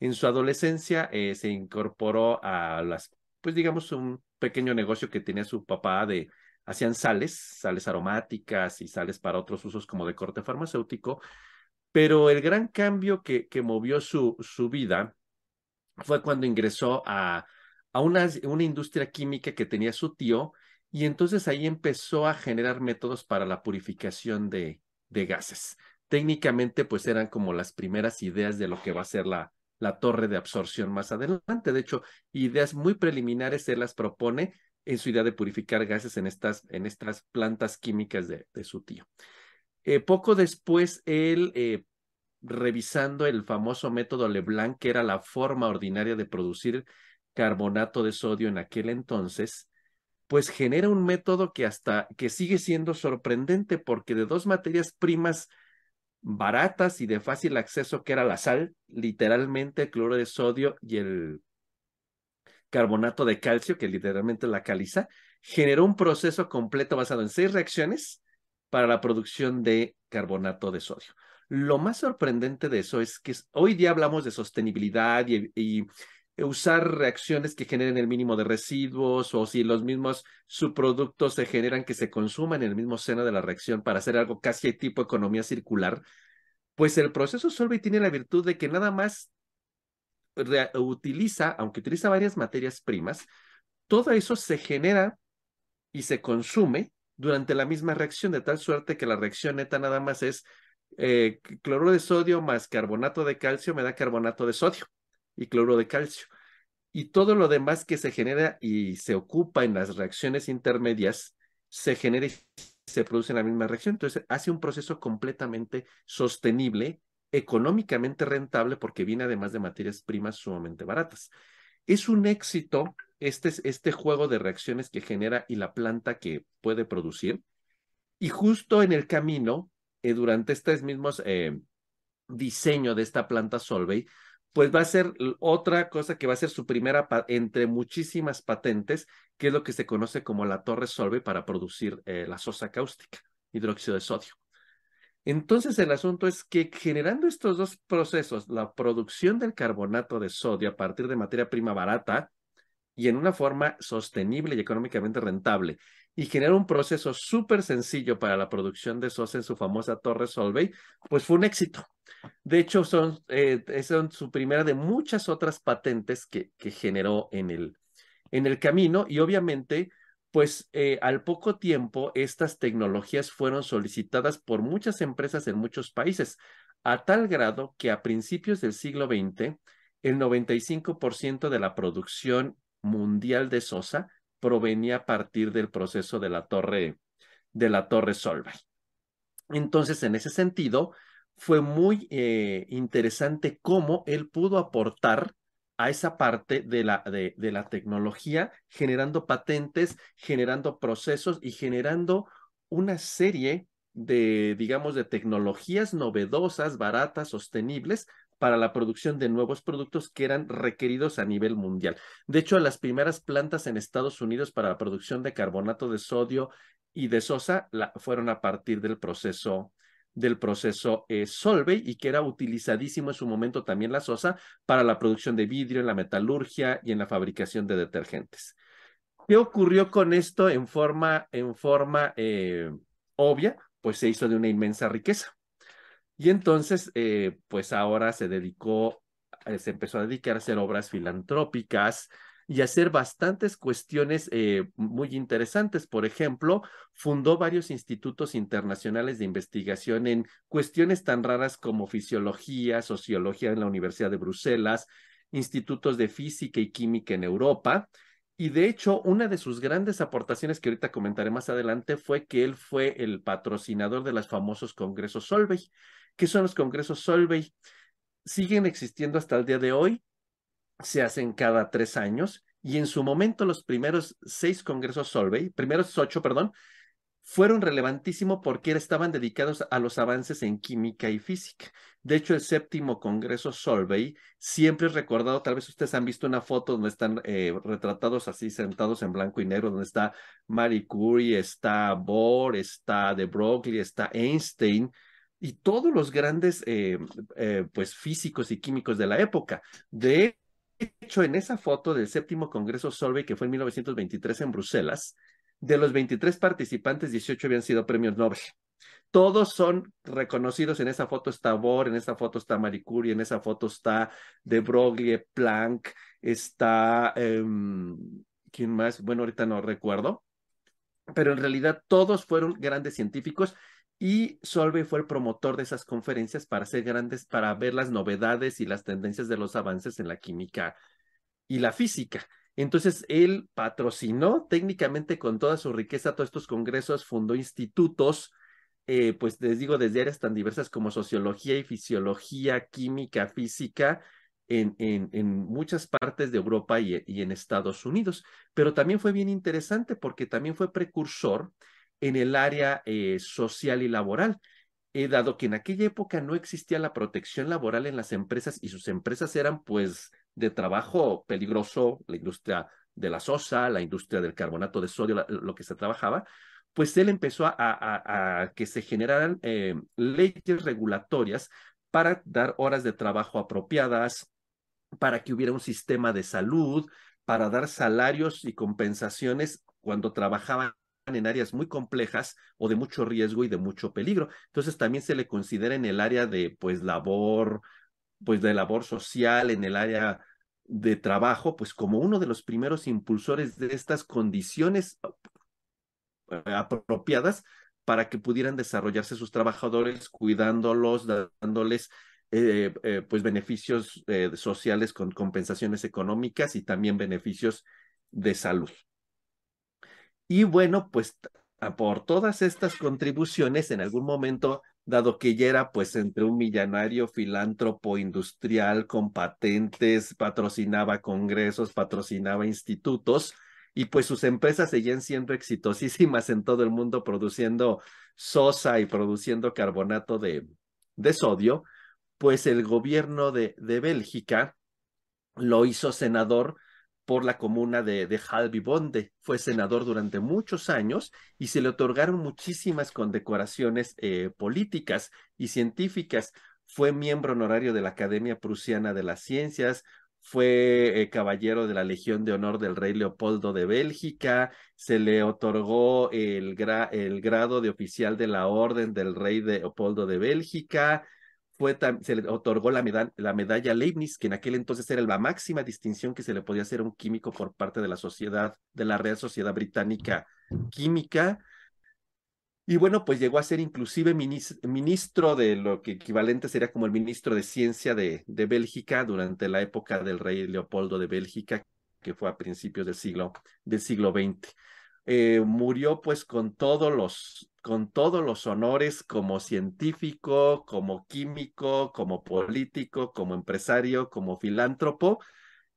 En su adolescencia eh, se incorporó a las, pues digamos, un pequeño negocio que tenía su papá de, hacían sales, sales aromáticas y sales para otros usos como de corte farmacéutico, pero el gran cambio que, movió su, vida fue cuando ingresó a, a una, una industria química que tenía su tío, y entonces ahí empezó a generar métodos para la purificación de, de gases. Técnicamente, pues eran como las primeras ideas de lo que va a ser la, la torre de absorción más adelante. De hecho, ideas muy preliminares él las propone en su idea de purificar gases en estas, en estas plantas químicas de, su tío. Eh, poco después, él, eh, revisando el famoso método Leblanc, que era la forma ordinaria de producir carbonato de sodio en aquel entonces, pues genera un método que hasta que sigue siendo sorprendente porque de dos materias primas baratas y de fácil acceso que era la sal, literalmente el cloro de sodio y el carbonato de calcio, que literalmente la caliza, generó un proceso completo basado en seis reacciones para la producción de carbonato de sodio. Lo más sorprendente de eso es que hoy día hablamos de sostenibilidad y, y usar reacciones que generen el mínimo de residuos o si los mismos subproductos se generan que se consuman en el mismo seno de la reacción para hacer algo casi tipo economía circular. Pues el proceso Solvay tiene la virtud de que nada más utiliza, aunque utiliza varias materias primas, todo eso se genera y se consume durante la misma reacción, de tal suerte que la reacción neta nada más es eh, cloruro de sodio más carbonato de calcio me da carbonato de sodio y cloruro de calcio. Y todo lo demás que se genera y se ocupa en las reacciones intermedias se genera y se produce en la misma reacción. Entonces hace un proceso completamente sostenible, económicamente rentable, porque viene además de materias primas sumamente baratas. Es un éxito este, este juego de reacciones que genera y la planta que puede producir. Y justo en el camino, eh, durante este mismo eh, diseño de esta planta Solvay, pues va a ser otra cosa que va a ser su primera entre muchísimas patentes, que es lo que se conoce como la torre Solvay para producir eh, la sosa cáustica, hidróxido de sodio. Entonces el asunto es que generando estos dos procesos, la producción del carbonato de sodio a partir de materia prima barata y en una forma sostenible y económicamente rentable, y generar un proceso súper sencillo para la producción de sosa en su famosa Torre Solvay, pues fue un éxito. De hecho, son, eh, son su primera de muchas otras patentes que, que generó en el, en el camino y obviamente pues eh, al poco tiempo estas tecnologías fueron solicitadas por muchas empresas en muchos países, a tal grado que a principios del siglo XX, el 95% de la producción mundial de sosa provenía a partir del proceso de la torre, de la torre Solvay. Entonces, en ese sentido, fue muy eh, interesante cómo él pudo aportar a esa parte de la, de, de la tecnología, generando patentes, generando procesos y generando una serie de, digamos, de tecnologías novedosas, baratas, sostenibles para la producción de nuevos productos que eran requeridos a nivel mundial. De hecho, las primeras plantas en Estados Unidos para la producción de carbonato de sodio y de sosa fueron a partir del proceso del proceso eh, Solvay y que era utilizadísimo en su momento también la sosa para la producción de vidrio en la metalurgia y en la fabricación de detergentes. ¿Qué ocurrió con esto en forma, en forma eh, obvia? Pues se hizo de una inmensa riqueza. Y entonces, eh, pues ahora se dedicó, se empezó a dedicar a hacer obras filantrópicas, y hacer bastantes cuestiones eh, muy interesantes. Por ejemplo, fundó varios institutos internacionales de investigación en cuestiones tan raras como fisiología, sociología en la Universidad de Bruselas, institutos de física y química en Europa. Y de hecho, una de sus grandes aportaciones que ahorita comentaré más adelante fue que él fue el patrocinador de los famosos congresos Solvay. ¿Qué son los congresos Solvay? Siguen existiendo hasta el día de hoy se hacen cada tres años y en su momento los primeros seis congresos Solvay, primeros ocho, perdón, fueron relevantísimos porque estaban dedicados a los avances en química y física. De hecho, el séptimo Congreso Solvay siempre es recordado, tal vez ustedes han visto una foto donde están eh, retratados así, sentados en blanco y negro, donde está Marie Curie, está Bohr, está De Broglie, está Einstein, y todos los grandes eh, eh, pues físicos y químicos de la época. De hecho, en esa foto del séptimo Congreso Solvay, que fue en 1923 en Bruselas, de los 23 participantes, 18 habían sido premios Nobel. Todos son reconocidos. En esa foto está Bohr, en esa foto está Marie Curie, en esa foto está De Broglie, Planck, está. Em, ¿Quién más? Bueno, ahorita no recuerdo. Pero en realidad todos fueron grandes científicos y Solvay fue el promotor de esas conferencias para hacer grandes, para ver las novedades y las tendencias de los avances en la química y la física. Entonces, él patrocinó técnicamente con toda su riqueza todos estos congresos, fundó institutos, eh, pues les digo, desde áreas tan diversas como sociología y fisiología, química, física, en, muchas partes de Europa y en Estados Unidos. Pero también fue bien interesante porque también fue precursor en el área eh, social y laboral. Dado que en aquella época no existía la protección laboral en las empresas y sus empresas eran pues de trabajo peligroso, la industria de la sosa, la industria del carbonato de sodio, lo que se trabajaba, pues él empezó a, que se generaran eh, leyes regulatorias para dar horas de trabajo apropiadas, para que hubiera un sistema de salud, para dar salarios y compensaciones cuando trabajaban en áreas muy complejas o de mucho riesgo y de mucho peligro. Entonces también se le considera en el área de pues labor, pues de labor social, en el área de trabajo, pues como uno de los primeros impulsores de estas condiciones eh, apropiadas para que pudieran desarrollarse sus trabajadores, cuidándolos, dándoles eh, eh, pues beneficios sociales con compensaciones económicas y también beneficios de salud. Y bueno, pues por todas estas contribuciones, en algún momento, dado que ya era pues entre un millonario filántropo industrial con patentes, patrocinaba congresos, patrocinaba institutos, y pues sus empresas seguían siendo exitosísimas en todo el mundo produciendo sosa y produciendo carbonato de, de sodio, pues el gobierno de, de Bélgica lo hizo senador por la comuna de, de Halvibonde. Fue senador durante muchos años y se le otorgaron muchísimas condecoraciones eh, políticas y científicas. Fue miembro honorario de la Academia Prusiana de las Ciencias, fue eh, caballero de la Legión de Honor del Rey Leopoldo de Bélgica, se le otorgó el, el grado de oficial de la Orden del Rey Leopoldo de Bélgica, se le otorgó la, la medalla Leibniz, que en aquel entonces era la máxima distinción que se le podía hacer a un químico por parte de la sociedad, de la Real Sociedad Británica Química. Y bueno, pues llegó a ser inclusive ministro de lo que equivalente sería como el ministro de Ciencia de, Bélgica durante la época del rey Leopoldo de Bélgica, que fue a principios del siglo, siglo XX. Eh, murió pues con todos los con todos los honores como científico, como químico, como político, como empresario, como filántropo,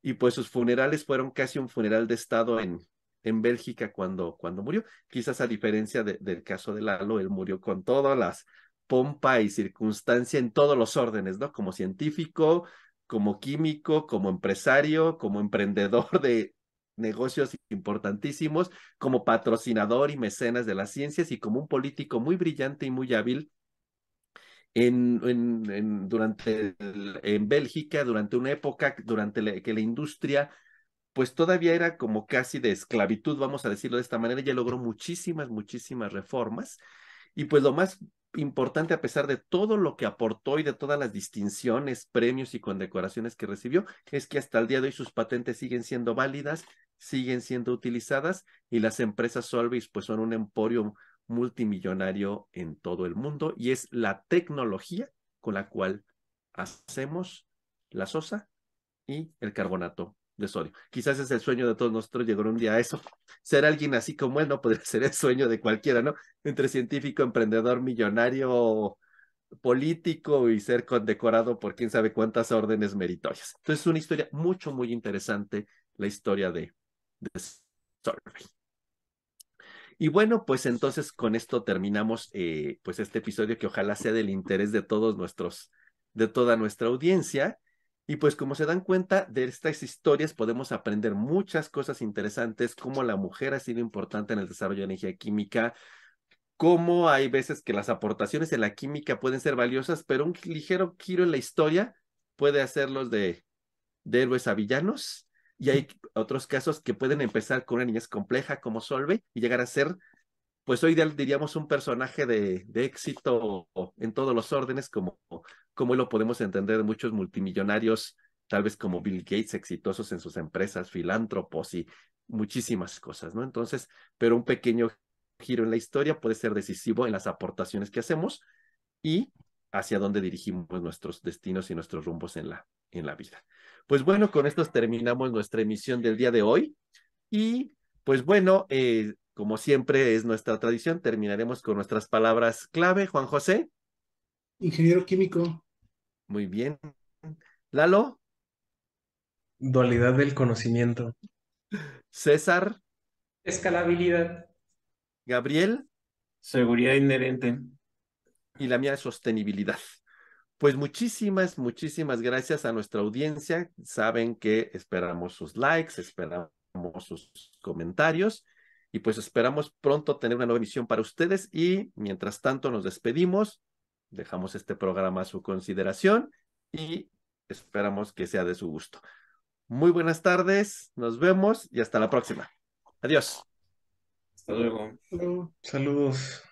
y pues sus funerales fueron casi un funeral de Estado en, en Bélgica cuando, cuando murió. Quizás a diferencia del caso de Lalo, él murió con todas las pompa y circunstancia en todos los órdenes, ¿no? Como científico, como químico, como empresario, como emprendedor de negocios importantísimos, como patrocinador y mecenas de las ciencias y como un político muy brillante y muy hábil en, en, durante en Bélgica, durante una época, durante que la industria pues todavía era como casi de esclavitud, vamos a decirlo de esta manera, ya logró muchísimas, muchísimas reformas. Y pues lo más importante, a pesar de todo lo que aportó y de todas las distinciones, premios y condecoraciones que recibió, es que hasta el día de hoy sus patentes siguen siendo válidas, siguen siendo utilizadas y las empresas Solvis pues son un emporio multimillonario en todo el mundo y es la tecnología con la cual hacemos la sosa y el carbonato de sodio. Quizás es el sueño de todos nosotros llegar un día a eso. Ser alguien así como él no podría ser el sueño de cualquiera, ¿no? Entre científico, emprendedor, millonario, político y ser condecorado por quién sabe cuántas órdenes meritorias. Entonces es una historia mucho, muy interesante, la historia de, de Y bueno, pues entonces con esto terminamos eh, pues este episodio que ojalá sea del interés de todos nuestros, de toda nuestra audiencia. Y pues como se dan cuenta de estas historias podemos aprender muchas cosas interesantes, cómo la mujer ha sido importante en el desarrollo de energía química, cómo hay veces que las aportaciones en la química pueden ser valiosas, pero un ligero giro en la historia puede hacerlos de, de héroes a villanos. Y hay otros casos que pueden empezar con una niñez compleja como Solve y llegar a ser, pues hoy diríamos, un personaje de, éxito en todos los órdenes, como como lo podemos entender de muchos multimillonarios, tal vez como Bill Gates, exitosos en sus empresas, filántropos y muchísimas cosas, ¿no? Entonces, pero un pequeño giro en la historia puede ser decisivo en las aportaciones que hacemos y hacia dónde dirigimos nuestros destinos y nuestros rumbos en la, en la vida. Pues bueno, con esto terminamos nuestra emisión del día de hoy y pues bueno, eh, como siempre es nuestra tradición, terminaremos con nuestras palabras clave. Juan José. Ingeniero químico. Muy bien. Lalo. Dualidad del conocimiento. César. Escalabilidad. Gabriel. Seguridad inherente. Y la mía sostenibilidad. Pues muchísimas, muchísimas gracias a nuestra audiencia. Saben que esperamos sus likes, esperamos sus comentarios y pues esperamos pronto tener una nueva emisión para ustedes y mientras tanto nos despedimos dejamos este programa a su consideración y esperamos que sea de su gusto. Muy buenas tardes, nos vemos y hasta la próxima. Adiós. Hasta luego. Hasta luego. Saludos.